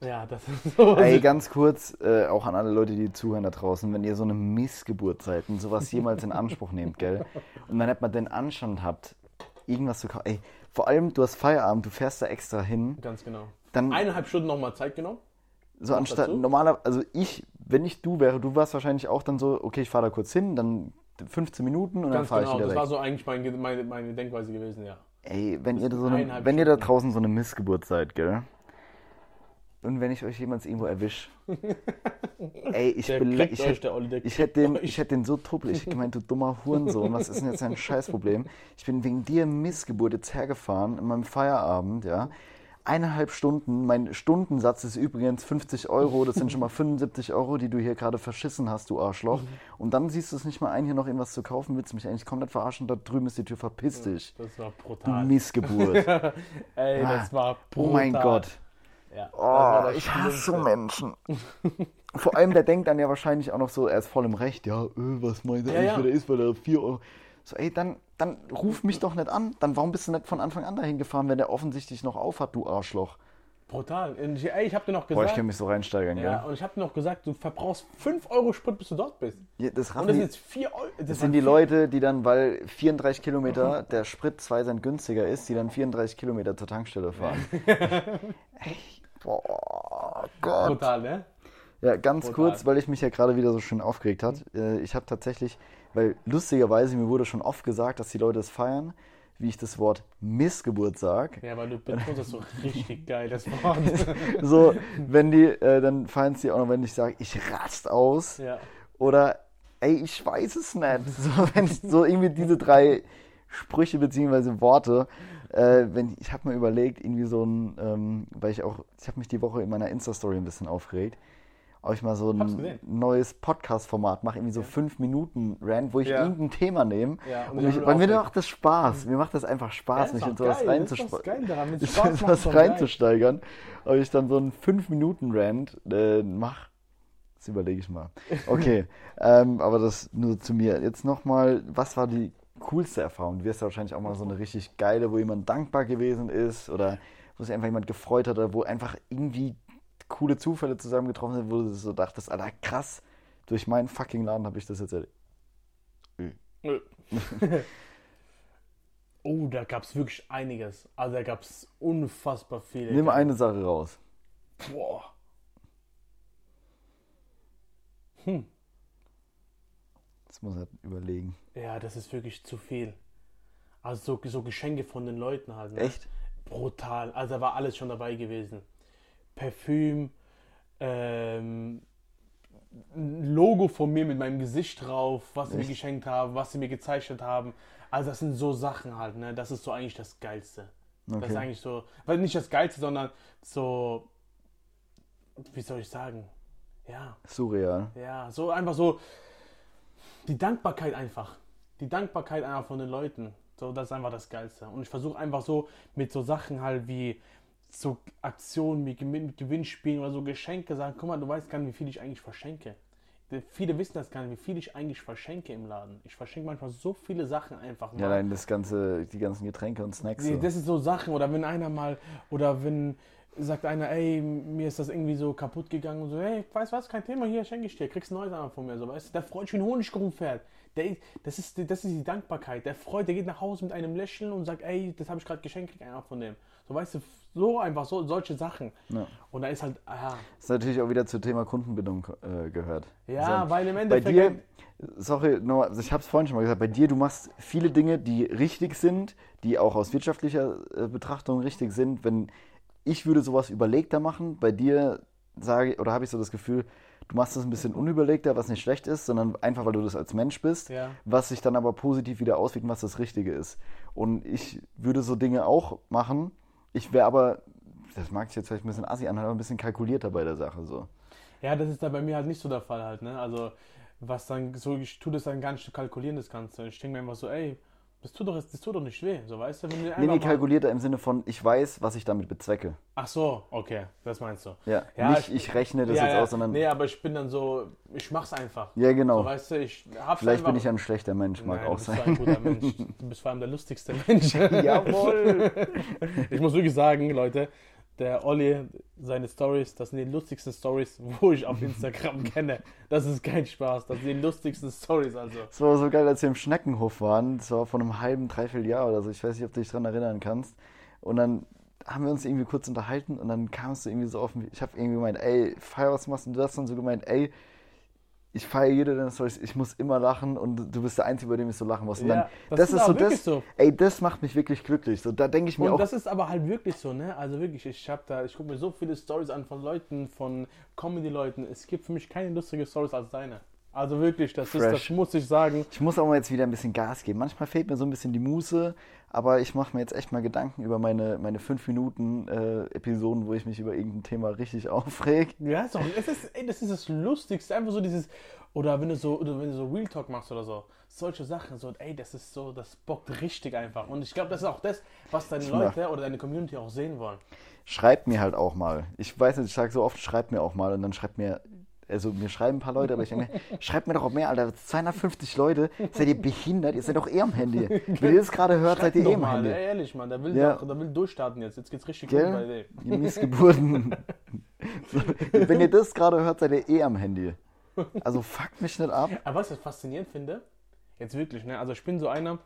Ja, das ist so. Ey, ganz kurz, äh, auch an alle Leute, die zuhören da draußen, wenn ihr so eine Missgeburt seid und sowas jemals in Anspruch nehmt, gell, und dann nicht mal den Anstand habt, irgendwas zu kaufen, ey, vor allem, du hast Feierabend, du fährst da extra hin, Ganz genau. dann Eineinhalb Stunden nochmal Zeit genommen. so anstatt, dazu? normaler, also ich, wenn ich du wäre, du warst wahrscheinlich auch dann so, okay, ich fahre da kurz hin, dann 15 Minuten und dann Ganz fahre genau. ich wieder Das weg. war so eigentlich meine, meine, meine Denkweise gewesen, ja. Ey, wenn ihr, so eine, wenn ihr da draußen so eine Missgeburt seid, gell? Und wenn ich euch jemals irgendwo erwisch, ey, ich, ich, euch, der ich, hätte den, kriegt ich euch. hätte den so truppel, ich hätte gemeint, du dummer Hurensohn, was ist denn jetzt dein Scheißproblem? Ich bin wegen dir Missgeburt jetzt hergefahren in meinem Feierabend, ja. Eineinhalb Stunden, mein Stundensatz ist übrigens 50 Euro, das sind schon mal 75 Euro, die du hier gerade verschissen hast, du Arschloch. Mhm. Und dann siehst du es nicht mal ein, hier noch irgendwas zu kaufen, willst du mich eigentlich komplett verarschen, da drüben ist die Tür, verpiss dich. Das war Du brutal. Missgeburt. Ey, das war Oh brutal. mein Gott. Ja, Oh, war ich hasse so. Menschen. Vor allem, der denkt dann ja wahrscheinlich auch noch so, er ist voll im Recht. Ja, äh, was meint er Ja, eigentlich, ja. wer der ist, weil er 4 Euro. So, ey, dann, dann ruf mich doch nicht an. Dann warum bist du nicht von Anfang an dahin gefahren, wenn der offensichtlich noch aufhat, du Arschloch? Brutal. Ey, ich hab dir noch Boah, ich gesagt. kann mich so reinsteigern, ja, gell? und ich hab dir noch gesagt, du verbrauchst 5 Euro Sprit, bis du dort bist. Ja, das Und das die, sind jetzt 4 Euro. Das, das sind die Leute, die dann, weil 34 Kilometer der Sprit 2 Cent günstiger ist, die dann 34 Kilometer zur Tankstelle fahren. ey, boah, Gott. Brutal, ne? Ja, ganz Brutal. kurz, weil ich mich ja gerade wieder so schön aufgeregt hat. Äh, Ich habe tatsächlich, weil lustigerweise mir wurde schon oft gesagt, dass die Leute es feiern, wie ich das Wort Missgeburt sage. Ja, weil du betonst das so richtig geil, das Wort. So, wenn die, äh, dann feiern sie auch noch, wenn ich sage, ich rast aus. ja. Oder, ey, ich weiß es nicht. So, wenn ich, so irgendwie diese drei Sprüche beziehungsweise Worte. Äh, wenn, ich habe mir überlegt, irgendwie so ein, ähm, weil ich auch, ich habe mich die Woche in meiner Insta-Story ein bisschen aufgeregt, ob ich mal so ein neues Podcast-Format mache, irgendwie so fünf Minuten Rant, wo ich Ja. irgendein Thema nehme. Ja, und und mich, weil mir macht das Spaß. Mir macht das einfach Spaß, Ja, mich in sowas reinzusteigern. Reinzusteigern. Ob ich dann so einen fünf Minuten Rant äh, mache, das überlege ich mal. Okay, ähm, aber das nur zu mir. Jetzt nochmal, was war die coolste Erfahrung? Du wirst ja wahrscheinlich auch mal so eine richtig geile, wo jemand dankbar gewesen ist oder wo sich einfach jemand gefreut hat oder wo einfach irgendwie coole Zufälle zusammengetroffen sind, wo du so dachtest, Alter, krass, durch meinen fucking Laden habe ich das jetzt erlebt. oh, da gab es wirklich einiges. Also da gab es unfassbar viele. Nimm eine Sache raus. Boah. Das muss er überlegen. Ja, das ist wirklich zu viel. Also so, so Geschenke von den Leuten halt. Ne? Echt? Brutal. Also da war alles schon dabei gewesen. Parfüm, ähm, ein Logo von mir mit meinem Gesicht drauf, was sie mir geschenkt haben, was sie mir gezeichnet haben. Also das sind so Sachen halt, ne? Das ist so eigentlich das Geilste. Das ist Okay. eigentlich so, weil nicht das Geilste, sondern so, wie soll ich sagen? Ja, Surreal. ja, so einfach so die Dankbarkeit einfach. Die Dankbarkeit einfach von den Leuten. So, das ist einfach das Geilste. Und ich versuche einfach so mit so Sachen halt wie so Aktionen wie mit Gewinnspielen oder so Geschenke sagen, guck mal, du weißt gar nicht, wie viel ich eigentlich verschenke. Viele wissen das gar nicht, wie viel ich eigentlich verschenke im Laden. Ich verschenke manchmal so viele Sachen einfach mal. Ja, nein, das ganze, die ganzen Getränke und Snacks. Nee, So. Das ist so Sachen, oder wenn einer mal, oder wenn sagt einer, ey, mir ist das irgendwie so kaputt gegangen und so, hey, weißt was, kein Thema, hier schenke ich dir, kriegst ein neues von mir, so, weißt du, der freut sich wie ein Honigkuchen fährt. Der, das, ist, das ist die Dankbarkeit. Der freut, der geht nach Hause mit einem Lächeln und sagt, ey, das habe ich gerade geschenkt, krieg einer von dem. So, weißt du, so einfach, so, solche Sachen. Ja. Und da ist halt, ah, Das ist natürlich auch wieder zum Thema Kundenbindung äh, gehört. ja, Also, weil im bei Endeffekt. dir, sorry, nur, also ich habe es vorhin schon mal gesagt, bei dir, du machst viele Dinge, die richtig sind, die auch aus wirtschaftlicher äh, Betrachtung richtig sind. Wenn ich würde sowas überlegter machen, bei dir sage oder habe ich so das Gefühl, du machst das ein bisschen unüberlegter, was nicht schlecht ist, sondern einfach, weil du das als Mensch bist, Ja. was sich dann aber positiv wieder auswirkt, und was das Richtige ist. Und ich würde so Dinge auch machen. Ich wäre aber, das mag sich jetzt vielleicht ein bisschen assi anhören, aber ein bisschen kalkulierter bei der Sache so. Ja, das ist da bei mir halt nicht so der Fall halt, ne? Also, was dann so, ich tue das dann gar nicht kalkulieren, das Ganze. Ich denke mir einfach so, ey, das tut doch, das tut doch nicht weh, so weißt du? Wenn du Nee, nee, kalkulierter im Sinne von, ich weiß, was ich damit bezwecke. Ach so, okay, das meinst du. Ja, Ja, nicht ich- ich, rechne das ja, jetzt ja, aus, sondern Nee, aber ich bin dann so, ich mach's einfach. ja, genau. So, weißt du, ich hab's Vielleicht einfach. bin ich ein schlechter Mensch, mag Nein, auch du bist sein. ein guter Mensch. Du bist vor allem der lustigste Mensch. Jawohl. Ich muss wirklich sagen, Leute, der Olli, seine Stories, das sind die lustigsten Stories, wo ich auf Instagram kenne. Das ist kein Spaß, das sind die lustigsten Stories also. Es war so geil, als wir im Schneckenhof waren. Das war vor einem halben, dreiviertel Jahr oder so. Ich weiß nicht, ob du dich daran erinnern kannst. Und dann haben wir uns irgendwie kurz unterhalten und dann kamst du irgendwie so auf mich. Ich habe irgendwie gemeint, ey, feier, was machst du? Und du hast dann so gemeint, ey, ich feiere jede deiner Stories, ich muss immer lachen und du bist der Einzige, bei dem ich so lachen muss. Und Ja, dann, das das, ist so das, so. ey, das macht mich wirklich glücklich. So, da denke ich mir Und auch, das ist aber halt wirklich so, ne? Also wirklich, ich habe da, ich gucke mir so viele Stories an von Leuten, von Comedy-Leuten. Es gibt für mich keine lustige Stories als deine. Also wirklich, das ist, das Fresh. muss ich sagen. Ich muss auch mal jetzt wieder ein bisschen Gas geben. Manchmal fehlt mir so ein bisschen die Muße, Aber ich mache mir jetzt echt mal Gedanken über meine, meine fünf Minuten äh, Episoden, wo ich mich über irgendein Thema richtig aufreg. Ja, ist doch, es ist, ey, das ist das Lustigste. Einfach so dieses, oder wenn du so, oder wenn du so Real Talk machst oder so. Solche Sachen, so, ey, das ist so, das bockt richtig einfach. Und ich glaube, das ist auch das, was deine Ich Leute oder deine Community auch sehen wollen. Schreibt mir halt auch mal. Ich weiß nicht, ich sage so oft, schreibt mir auch mal. Und dann schreibt mir, also mir schreiben ein paar Leute, aber ich denke mir, schreibt mir doch auch mehr, Alter. 250 Leute, seid ihr behindert? Ihr seid doch eh am Handy. Wenn ihr das gerade hört, seid ihr eh am mal, Handy. ey, ehrlich, Mann, der will, Ja. doch, der will durchstarten jetzt. Jetzt geht's richtig gut bei Gell? dir. Ihr Missgeburten. Wenn ihr das gerade hört, seid ihr eh am Handy. Also fuckt mich nicht ab. Aber was ich faszinierend finde, jetzt wirklich, ne? Also ich bin so einer,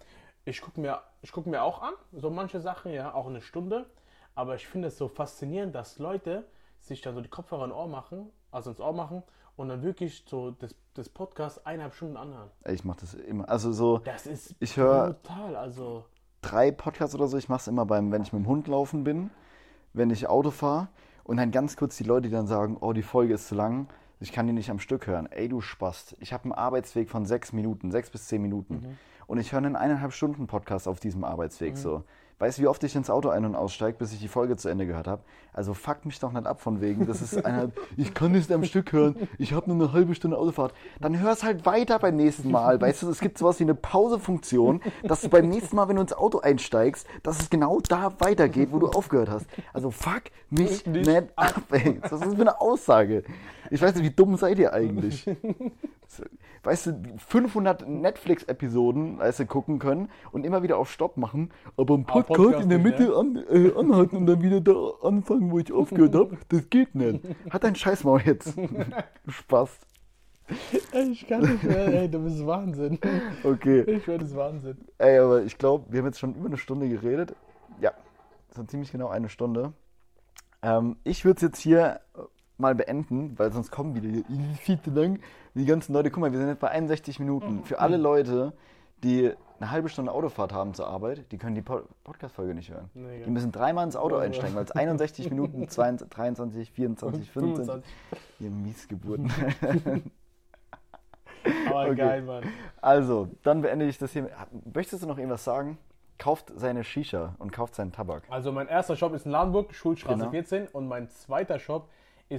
ich gucke mir, ich guck mir auch an, so manche Sachen, ja, auch eine Stunde. Aber ich finde es so faszinierend, dass Leute sich dann so die Kopfhörer ins Ohr machen, also ins Ohr machen und dann wirklich so das, das Podcast eineinhalb Stunden anhören. Ey, Ich mach das immer. Also so Das ist Ich hör- brutal, also. drei Podcasts oder so. Ich mache es immer beim, wenn ich mit dem Hund laufen bin, wenn ich Auto fahre und dann ganz kurz die Leute, die dann sagen, oh, die Folge ist zu lang, ich kann die nicht am Stück hören. Ey, du Spast. Ich habe einen Arbeitsweg von sechs Minuten, sechs bis zehn Minuten. Und ich höre einen eineinhalb Stunden Podcast auf diesem Arbeitsweg so. Weißt du, wie oft ich ins Auto ein- und aussteige, bis ich die Folge zu Ende gehört habe? Also fuck mich doch nicht ab von wegen. Das ist eine, ich kann nicht am Stück hören. Ich habe nur eine halbe Stunde Autofahrt. Dann hör's halt weiter beim nächsten Mal. Weißt du, es gibt sowas wie eine Pausefunktion, dass du beim nächsten Mal, wenn du ins Auto einsteigst, dass es genau da weitergeht, wo du aufgehört hast. Also fuck mich Nicht nicht ab, ey. Was ist das für eine Aussage? Ich weiß nicht, wie dumm seid ihr eigentlich? Weißt du, 500 Netflix-Episoden, weißt du, gucken können und immer wieder auf Stopp machen, aber einen Aber Podcast, Podcast in der nicht, Mitte an, äh, anhalten und dann wieder da anfangen, wo ich aufgehört habe, das geht nicht. Hat dein Scheißmaul jetzt. Spaß. Ich kann nicht mehr, ey, du bist Wahnsinn. Okay. Ich werde es Wahnsinn. Ey, aber ich glaube, wir haben jetzt schon über eine Stunde geredet. Ja, so ziemlich genau eine Stunde. Ähm, ich würde es jetzt hier mal beenden, weil sonst kommen wieder viel zu lang die ganzen Leute. Guck mal, wir sind jetzt bei 61 Minuten. Für alle Leute, die eine halbe Stunde Autofahrt haben zur Arbeit, die können die Po- Podcast-Folge nicht hören. Nee, die müssen dreimal ins Auto einsteigen, weil es 61 Minuten, 22, 23, 24, 25. Ihr Miesgeburten. Aber Okay. geil, Mann. Also, dann beende ich das hier. Möchtest du noch irgendwas sagen? Kauft seine Shisha und kauft seinen Tabak. Also mein erster Shop ist in Ladenburg, Schulstraße Genau. 14 und mein zweiter Shop ist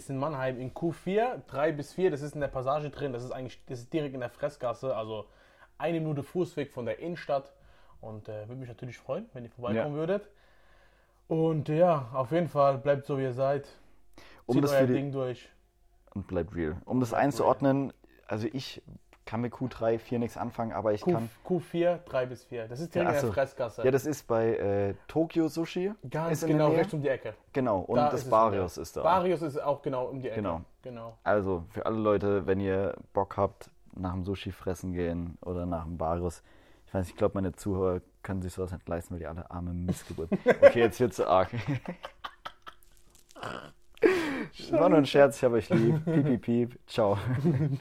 in Mannheim in Q4, 3 bis 4, das ist in der Passage drin, das ist eigentlich das ist direkt in der Fressgasse, also eine Minute Fußweg von der Innenstadt und äh, würde mich natürlich freuen, wenn ihr vorbeikommen Ja. würdet. Und ja, auf jeden Fall bleibt so wie ihr seid. Um Zieht das euer Ding durch. und bleibt real. Um das einzuordnen, also ich kann mit Q3, 4 nichts anfangen, aber ich Q, kann. Q4, 3 bis 4. Das ist direkt Ja, in der. Fressgasse. Ja, das ist bei äh, Tokyo Sushi. Ganz genau rechts um die Ecke. Genau, und Da das ist Barrios ist da. Barrios ist auch genau um die Ecke. Genau. genau. Also für alle Leute, wenn ihr Bock habt, nach dem Sushi fressen gehen oder nach dem Barrios. Ich weiß, ich glaube, meine Zuhörer können sich sowas nicht leisten, weil die alle arme Missgeburt. Okay, jetzt wird's zu arg. War nur ein Scherz, ich habe euch lieb. Piep, piep, piep. Ciao.